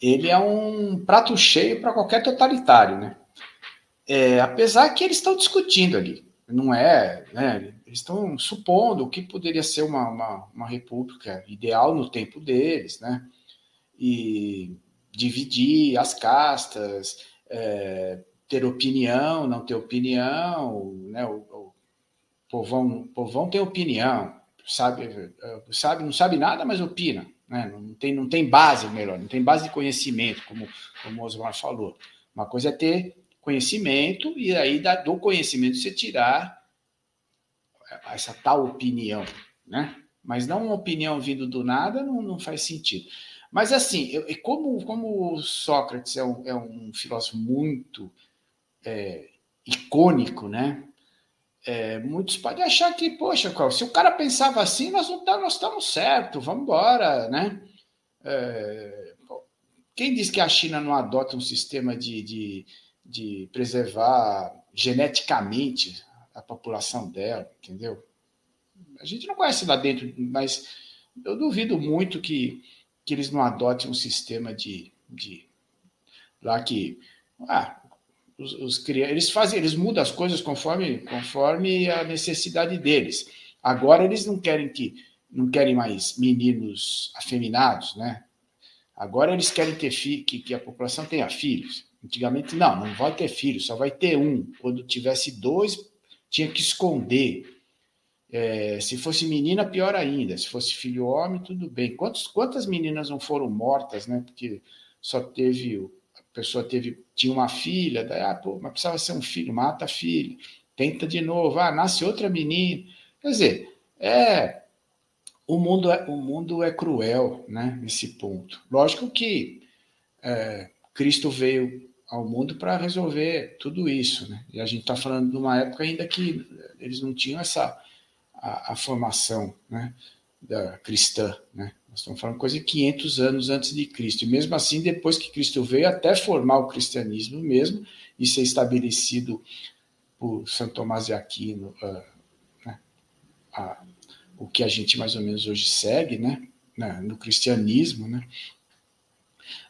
ele é um prato cheio para qualquer totalitário, né? É, apesar que eles estão discutindo ali, não é, né? Eles estão supondo o que poderia ser uma, uma, uma, república ideal no tempo deles, né? E dividir as castas, é, ter opinião, não ter opinião, né? O, o povão, povão tem opinião, sabe, sabe, não sabe nada, mas opina, né? Não tem, não tem base, melhor, não tem base de conhecimento, como, como o Osmar falou. Uma coisa é ter conhecimento e aí do conhecimento você tirar essa tal opinião, né? Mas não uma opinião vindo do nada não, não faz sentido. Mas assim, eu, como, como Sócrates é um, é um filósofo muito é, icônico, né? É, muitos podem achar que, poxa, se o cara pensava assim, nós não tá, nós estamos certos, vamos embora, né? É, quem diz que a China não adota um sistema de, de, de preservar geneticamente a população dela, entendeu? A gente não conhece lá dentro, mas eu duvido muito que, que eles não adotem um sistema de, de lá que ah, os, os eles fazem, eles mudam as coisas conforme conforme a necessidade deles. Agora eles não querem que não querem mais meninos afeminados, né? Agora eles querem ter que, que a população tenha filhos. Antigamente não, não vai ter filhos, só vai ter um. Quando tivesse dois, tinha que esconder. É, se fosse menina, pior ainda. Se fosse filho homem, tudo bem. Quantos, quantas meninas não foram mortas, né? Porque só teve. A pessoa teve, tinha uma filha, daí, ah, pô, mas precisava ser um filho, mata a filha, tenta de novo, ah, nasce outra menina. Quer dizer, é, o mundo é, o mundo é cruel, né? Nesse ponto. Lógico que é, Cristo veio ao mundo para resolver tudo isso, né? E a gente está falando de uma época ainda que eles não tinham essa a, a formação, né? Da cristã, né? Nós estamos falando coisa de 500 anos antes de Cristo. E mesmo assim, depois que Cristo veio, até formar o cristianismo mesmo e ser estabelecido por Santo Tomás de Aquino, uh, né? a, o que a gente mais ou menos hoje segue, né? no cristianismo, né?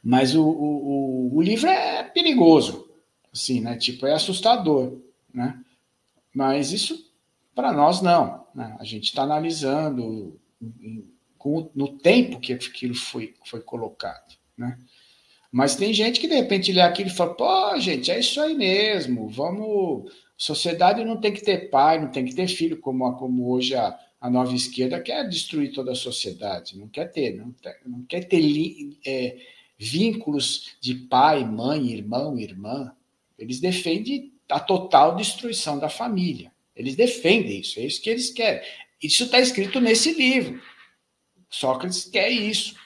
Mas o, o, o livro é perigoso, assim, né? Tipo, é assustador, né? Mas isso, para nós, não. Né? A gente está analisando com, no tempo que aquilo foi, foi colocado, né? Mas tem gente que de repente lê aquilo e fala, pô, gente, é isso aí mesmo, vamos. Sociedade não tem que ter pai, não tem que ter filho, como, como hoje a, a nova esquerda quer destruir toda a sociedade, não quer ter, não, não quer ter é, vínculos de pai, mãe, irmão, irmã. Eles defendem a total destruição da família. Eles defendem isso, é isso que eles querem. Isso está escrito nesse livro. Sócrates quer isso.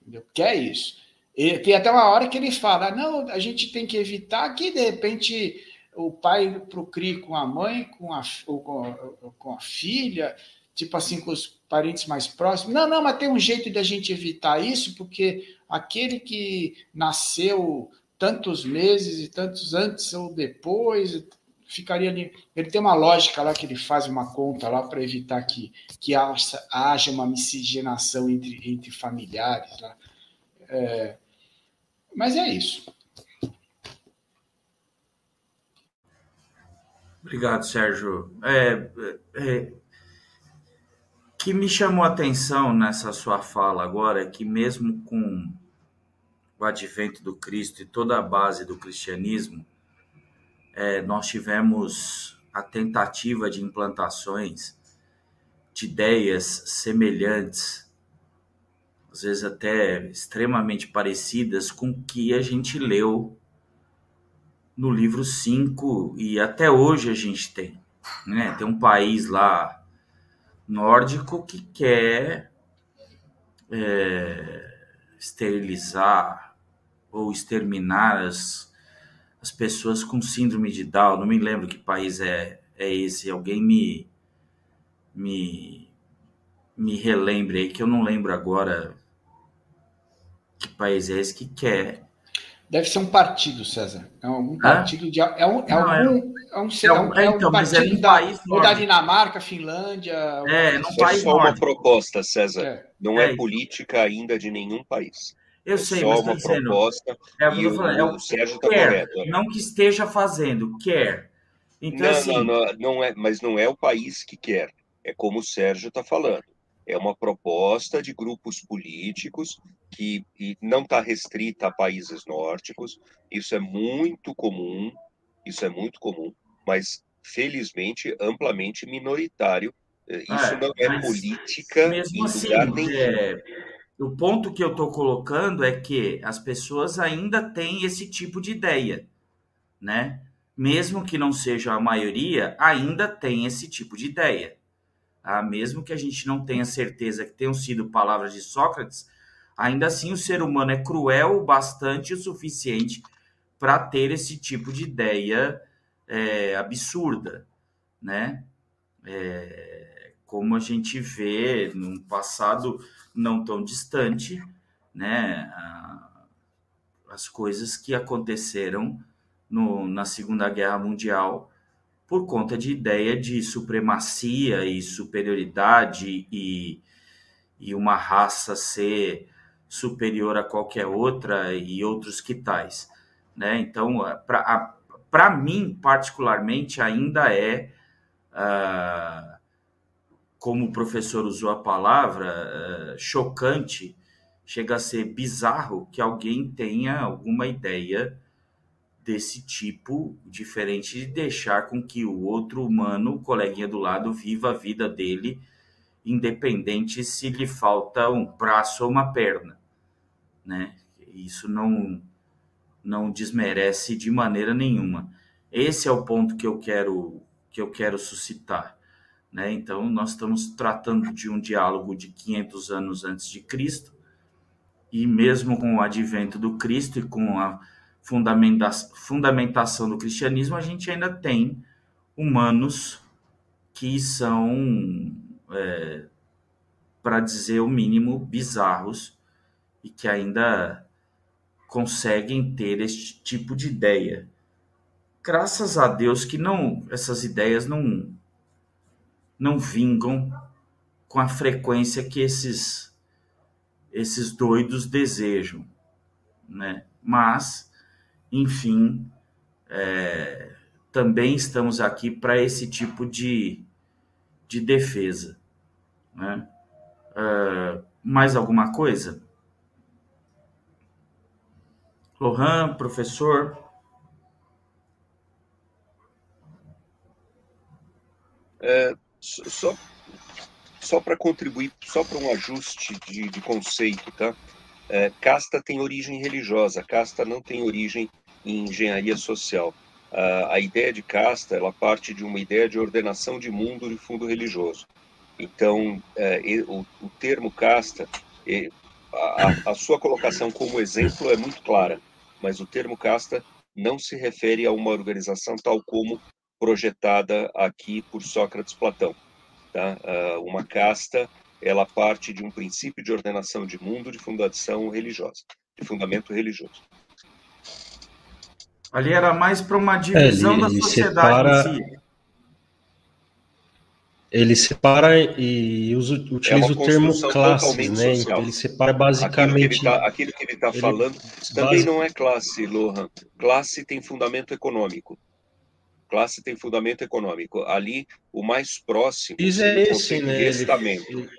Entendeu? Quer isso. E tem até uma hora que ele fala: não, a gente tem que evitar que, de repente, o pai procrie com a mãe, com a, com, com a filha, tipo assim, com os parentes mais próximos. Não, não, mas tem um jeito de a gente evitar isso, porque aquele que nasceu tantos meses e tantos antes ou depois, ficaria ali. Ele tem uma lógica lá que ele faz uma conta lá para evitar que, que haja, haja uma miscigenação entre, entre familiares. Lá. É, mas é isso. Obrigado, Sérgio. É, é, que me chamou a atenção nessa sua fala agora é que mesmo com o advento do Cristo e toda a base do cristianismo, é, nós tivemos a tentativa de implantações de ideias semelhantes, às vezes até extremamente parecidas com o que a gente leu no livro 5 e até hoje a gente tem. Né? Tem um país lá nórdico que quer é, esterilizar ou exterminar as, as pessoas com síndrome de Down. Não me lembro que país é, é esse. Alguém me, me, me relembre aí, que eu não lembro agora que país é esse que quer Deve ser um partido, César. É algum partido de. É um, é não, é algum, é, um, é, um, é um então, partido é um da, país ou da Dinamarca, Finlândia. É, num país é só uma proposta, César. É. Não é, política ainda de nenhum país. Eu sei, só mas uma dizendo, proposta. É o que eu falando, é o, o Sérgio está correto. Né? Não que esteja fazendo, quer. Então, não, assim... não, não, não é, mas não é o país que quer. É como o Sérgio está falando é uma proposta de grupos políticos que não está restrita a países nórdicos. Isso é muito comum, isso é muito comum, mas felizmente amplamente minoritário. Eh, isso é, não é política mesmo assim. É, o ponto que eu estou colocando é que as pessoas ainda têm esse tipo de ideia, né? Mesmo que não seja a maioria, ainda tem esse tipo de ideia. Ah, mesmo que a gente não tenha certeza que tenham sido palavras de Sócrates, ainda assim o ser humano é cruel bastante o suficiente para ter esse tipo de ideia é, absurda, né? É, como a gente vê num passado não tão distante, né? As coisas que aconteceram no, na Segunda Guerra Mundial por conta de ideia de supremacia e superioridade e, e uma raça ser superior a qualquer outra e outros que tais. Né? Então, para mim, particularmente, ainda é, uh, como o professor usou a palavra, uh, chocante, chega a ser bizarro que alguém tenha alguma ideia desse tipo, diferente de deixar com que o outro humano, o coleguinha do lado, viva a vida dele, independente se lhe falta um braço ou uma perna, né? Isso não não desmerece de maneira nenhuma. Esse é o ponto que eu quero que eu quero suscitar, Né? Então, nós estamos tratando de um diálogo de 500 anos antes de Cristo, e mesmo com o advento do Cristo e com a fundamentação do cristianismo, a gente ainda tem humanos que são, é, para dizer o mínimo, bizarros e que ainda conseguem ter este tipo de ideia. Graças a Deus que não essas ideias não não vingam com a frequência que esses esses doidos desejam, né? Mas, enfim, é, também estamos aqui para esse tipo de, de defesa, né? Uh, mais alguma coisa? Lohan, professor. É, só só para contribuir, só para um ajuste de, de conceito, tá? É, casta tem origem religiosa, casta não tem origem em engenharia social. a ideia de casta, ela parte de uma ideia de ordenação de mundo de fundo religioso. Então, é, o, o, termo casta, a, a sua colocação como exemplo é muito clara mas o termo casta não se refere a uma organização tal como projetada aqui por Sócrates Platão. Tá? Uh, uma casta, ela parte de um princípio de ordenação de mundo de fundação religiosa, de fundamento religioso. Ali era mais para uma divisão é, ele, da sociedade separa... em si ele separa e usa, utiliza é o termo classes, né? Então, ele separa basicamente. Aquilo que ele está tá falando também não é classe, Lohan. Classe tem fundamento econômico. Classe tem fundamento econômico. Ali, o mais próximo. Diz é esse, né? Estamento. Ele...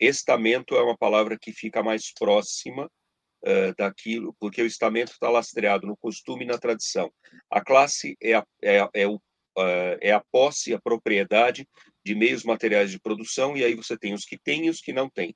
Estamento é uma palavra que fica mais próxima uh, daquilo, porque o estamento está lastreado no costume e na tradição. A classe é a, é, é, o, uh, é a posse, a propriedade de meios materiais de produção, e aí você tem os que têm e os que não têm.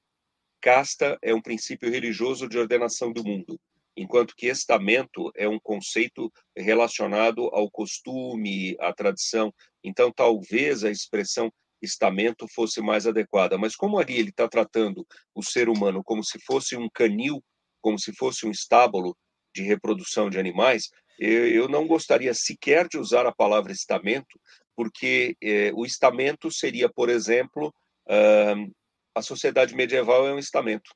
Casta é um princípio religioso de ordenação do mundo, enquanto que estamento é um conceito relacionado ao costume, à tradição. Então, talvez a expressão estamento fosse mais adequada. Mas como ali ele está tratando o ser humano como se fosse um canil, como se fosse um estábulo de reprodução de animais, eu, eu não gostaria sequer de usar a palavra estamento, porque eh, o estamento seria, por exemplo, uh, a sociedade medieval é um estamento.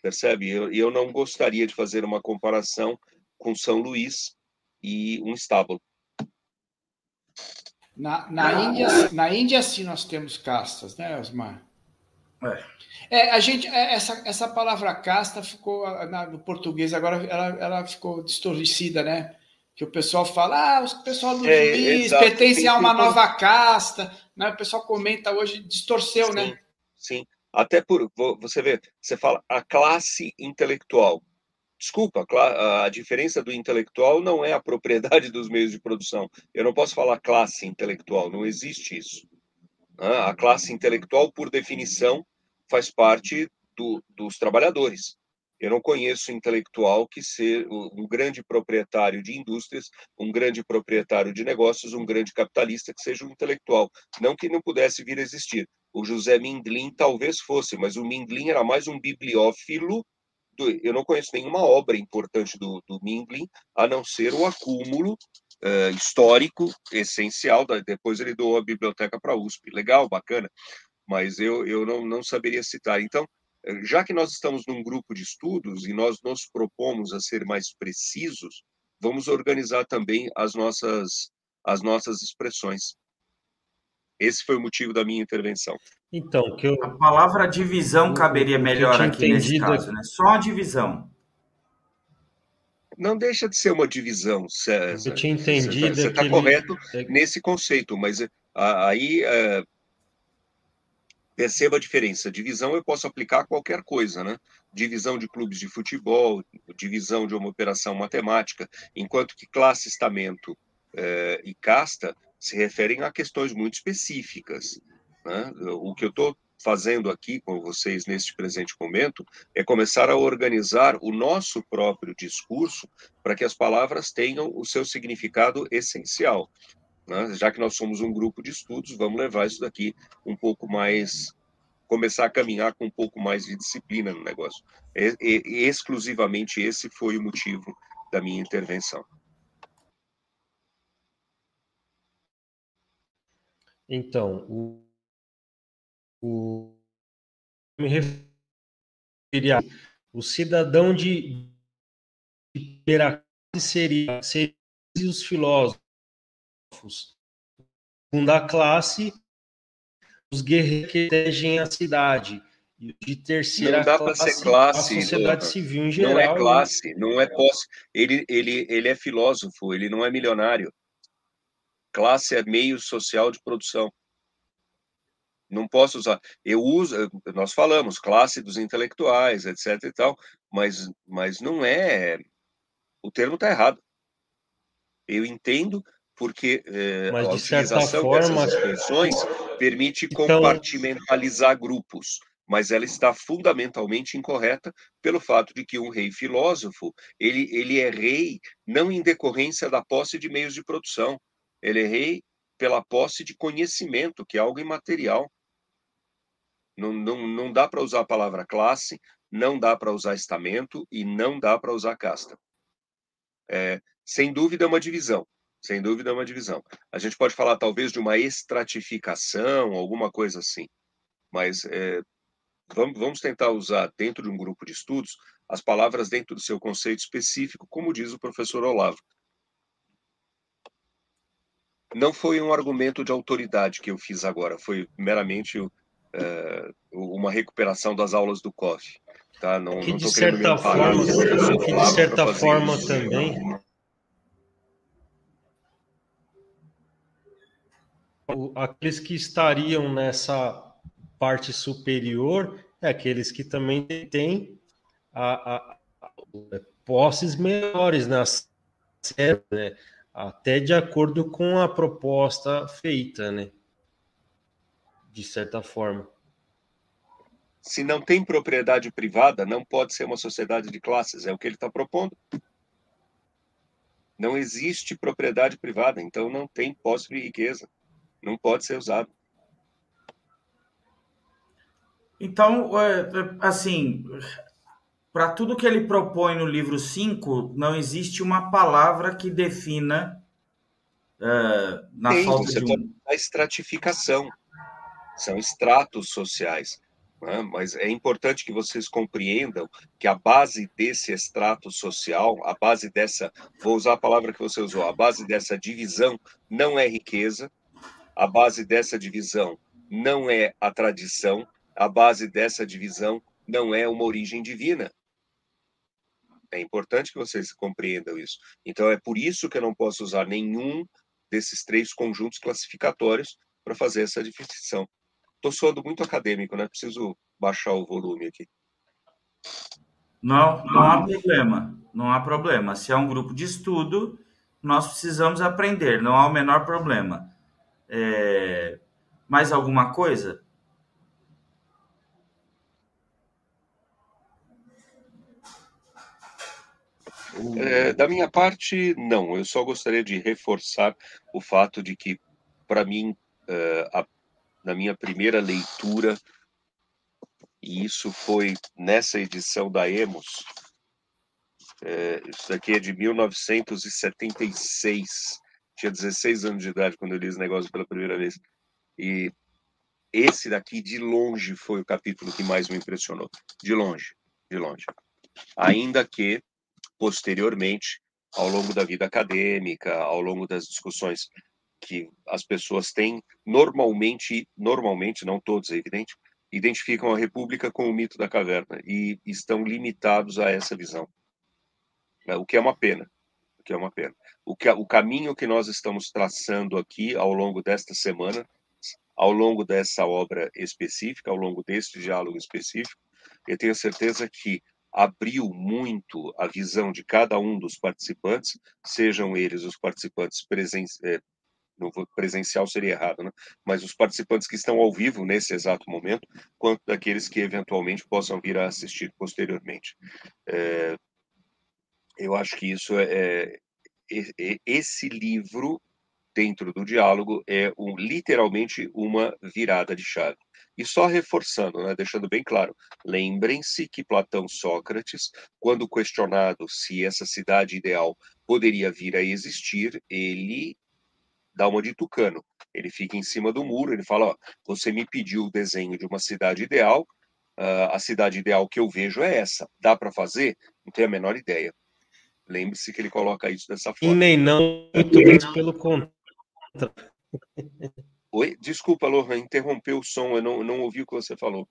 Percebe? Eu, eu não gostaria de fazer uma comparação com São Luís e um estábulo. Na, na, Índia, na Índia, sim, nós temos castas, né, Osmar? É. é a gente, é, essa, essa palavra casta ficou, na, no português, agora ela, ela ficou distorcida, né? Que o pessoal fala, ah, o pessoal do é, juiz exato, pertence a uma nova casta, né? O pessoal comenta hoje, distorceu, né? sim, né? Sim, até por você vê, você fala a classe intelectual. Desculpa, a diferença do intelectual não é a propriedade [laughs] dos meios de produção. Eu não posso falar classe intelectual, não existe isso. Né? A classe intelectual, por definição, faz parte do, dos trabalhadores. Eu não conheço intelectual que ser um grande proprietário de indústrias, um grande proprietário de negócios, um grande capitalista que seja um intelectual. Não que não pudesse vir a existir. O José Mindlin talvez fosse, mas o Mindlin era mais um bibliófilo. Do, eu não conheço nenhuma obra importante do, do Mindlin, a não ser o acúmulo uh, histórico essencial. Da, depois ele doou a biblioteca para a USP. Legal, bacana. Mas eu, eu não, não saberia citar. Então, já que nós estamos num grupo de estudos e nós nos propomos a ser mais precisos, vamos organizar também as nossas, as nossas expressões. Esse foi o motivo da minha intervenção. Então, que eu... a palavra divisão caberia melhor aqui nesse caso, né? Só a divisão. Não deixa de ser uma divisão, César. Eu tinha entendido. Você está tá correto nesse conceito, mas aí é, Perceba a diferença. Divisão eu posso aplicar a qualquer coisa, né? Divisão de clubes de futebol, divisão de uma operação matemática, enquanto que classe, estamento eh, e casta se referem a questões muito específicas. Né? O que eu estou fazendo aqui com vocês neste presente momento é começar a organizar o nosso próprio discurso para que as palavras tenham o seu significado essencial. Né? Já que nós somos um grupo de estudos, vamos levar isso daqui um pouco mais começar a caminhar com um pouco mais de disciplina no negócio. E, e, exclusivamente esse foi o motivo da minha intervenção. Então, o, o me referia o cidadão de, de seria, seria os filósofos, segunda classe os guerreiros que regem a cidade. E de terceira não dá para ser classe, a sociedade civil em geral. Não é classe, não é posse. Ele, ele, ele é filósofo, ele não é milionário. Classe é meio social de produção. Não posso usar. Eu uso, nós falamos, classe dos intelectuais, etc e tal, mas, mas não é. O termo está errado. Eu entendo porque eh, a utilização forma... dessas expressões permite então... compartimentalizar grupos, mas ela está fundamentalmente incorreta pelo fato de que um rei filósofo, ele, ele é rei não em decorrência da posse de meios de produção, ele é rei pela posse de conhecimento, que é algo imaterial. Não, não, não dá para usar a palavra classe, não dá para usar estamento e não dá para usar casta. É, sem dúvida é uma divisão. Sem dúvida é uma divisão. A gente pode falar talvez de uma estratificação, alguma coisa assim, mas é, vamos, vamos tentar usar dentro de um grupo de estudos as palavras dentro do seu conceito específico, como diz o professor Olavo. Não foi um argumento de autoridade que eu fiz agora, foi meramente é, uma recuperação das aulas do COF. Tá? Não, que de certa forma, que de certa forma também aqueles que estariam nessa parte superior é aqueles que também têm a, a, a posses melhores nas né? até de acordo com a proposta feita, né? De certa forma. Se não tem propriedade privada, não pode ser uma sociedade de classes, é o que ele está propondo. Não existe propriedade privada, então não tem posse de riqueza não pode ser usado. Então, é, é, assim, para tudo que ele propõe no livro 5, não existe uma palavra que defina uh, na Tem, falta de um... a estratificação. São estratos sociais. Né? Mas é importante que vocês compreendam que a base desse extrato social, a base dessa, vou usar a palavra que você usou, a base dessa divisão não é riqueza, a base dessa divisão não é a tradição, a base dessa divisão não é uma origem divina. É importante que vocês compreendam isso. Então, é por isso que eu não posso usar nenhum desses três conjuntos classificatórios para fazer essa definição. Estou soando muito acadêmico, né? Preciso baixar o volume aqui. Não, não há problema. Não há problema. Se é um grupo de estudo, nós precisamos aprender. Não há o menor problema. É... Mais alguma coisa? É, da minha parte, não. Eu só gostaria de reforçar o fato de que, para mim, é, a, na minha primeira leitura, e isso foi nessa edição da Emos, é, isso daqui é de 1976, tinha 16 anos de idade quando eu li esse negócio pela primeira vez. E esse daqui, de longe, foi o capítulo que mais me impressionou. De longe, de longe. Ainda que, posteriormente, ao longo da vida acadêmica, ao longo das discussões que as pessoas têm, normalmente, normalmente, não todos, é evidente, identificam a República com o mito da caverna e estão limitados a essa visão. O que é uma pena, que é uma pena o, que, o caminho que nós estamos traçando aqui ao longo desta semana, ao longo dessa obra específica, ao longo deste diálogo específico, eu tenho certeza que abriu muito a visão de cada um dos participantes, sejam eles os participantes presen é, presencial seria errado, né? mas os participantes que estão ao vivo nesse exato momento, quanto daqueles que eventualmente possam vir a assistir posteriormente. É, eu acho que isso é, esse livro dentro do diálogo é um, literalmente uma virada de chave. E só reforçando, né, deixando bem claro, lembrem-se que Platão Sócrates, quando questionado se essa cidade ideal poderia vir a existir, ele dá uma de tucano. Ele fica em cima do muro, ele fala: ó, você me pediu o desenho de uma cidade ideal, uh, a cidade ideal que eu vejo é essa. Dá para fazer? Não tenho a menor ideia. Lembre-se que ele coloca isso dessa forma. E nem não, muito menos pelo contrário. Oi? Desculpa, Lohan, interrompeu o som, eu não, não ouvi o que você falou.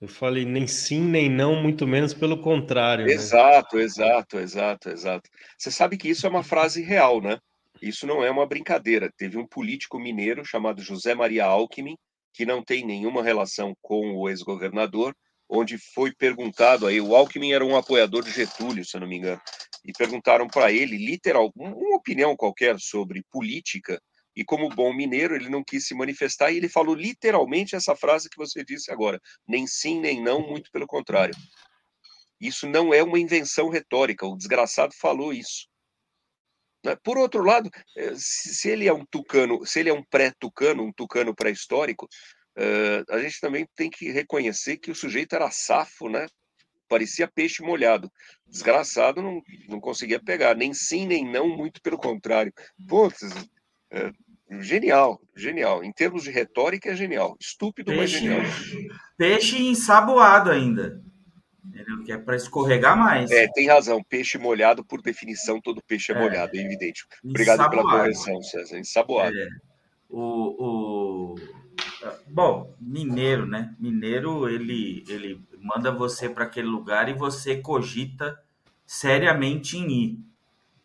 Eu falei nem sim, nem não, muito menos pelo contrário. Né? Exato, exato, exato, exato. Você sabe que isso é uma frase real, né? Isso não é uma brincadeira. Teve um político mineiro chamado José Maria Alckmin, que não tem nenhuma relação com o ex-governador, onde foi perguntado aí, o Alckmin era um apoiador de Getúlio, se eu não me engano, e perguntaram para ele, literal, uma opinião qualquer sobre política, e como bom mineiro, ele não quis se manifestar, e ele falou literalmente essa frase que você disse agora, nem sim, nem não, muito pelo contrário. Isso não é uma invenção retórica, o desgraçado falou isso. Né? Por outro lado, eh, se ele é um tucano, se ele é um pré-tucano, um tucano pré-histórico, uh, a gente também tem que reconhecer que o sujeito era safo, né? Parecia peixe molhado. Desgraçado, não, não conseguia pegar, nem sim, nem não, muito pelo contrário. Putz, uh, genial, genial. Em termos de retórica, é genial. Estúpido, peixe, mas genial. Peixe ensaboado ainda. Entendeu? Que é para escorregar mais. É, tem razão. Peixe molhado, por definição, todo peixe é, é molhado, é evidente. Obrigado Ensaboado. pela correção, César. Ensaboado. É. O, o, Bom, mineiro, né? Mineiro, ele, ele manda você para aquele lugar e você cogita seriamente em ir.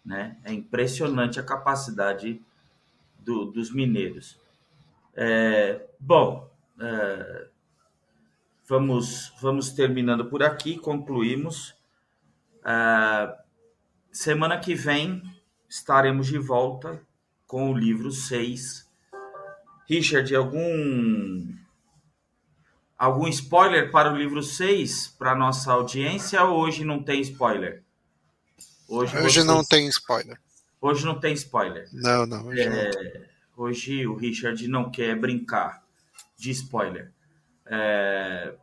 Né? É impressionante a capacidade do, dos mineiros. É, bom, é, vamos, vamos terminando por aqui, concluímos. Uh, semana que vem estaremos de volta com o livro 6. Richard, algum algum spoiler para o livro 6 para nossa audiência ou hoje não tem spoiler? Hoje, hoje vocês... não tem spoiler. Hoje não tem spoiler. Não, não. Hoje, é... não hoje o Richard não quer brincar de spoiler. É...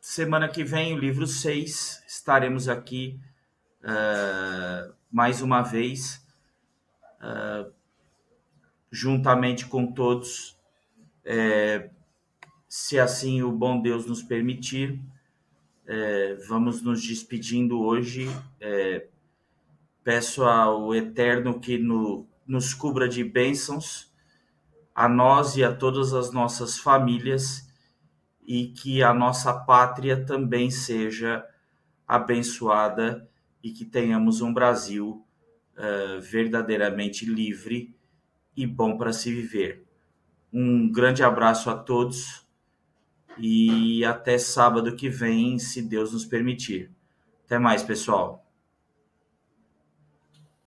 Semana que vem, o livro 6, estaremos aqui uh, mais uma vez, uh, juntamente com todos, é, se assim o bom Deus nos permitir. É, vamos nos despedindo hoje. É, peço ao Eterno que no, nos cubra de bênçãos, a nós e a todas as nossas famílias e que a nossa pátria também seja abençoada e que tenhamos um Brasil uh, verdadeiramente livre e bom para se viver. Um grande abraço a todos e até sábado que vem, se Deus nos permitir. Até mais, pessoal.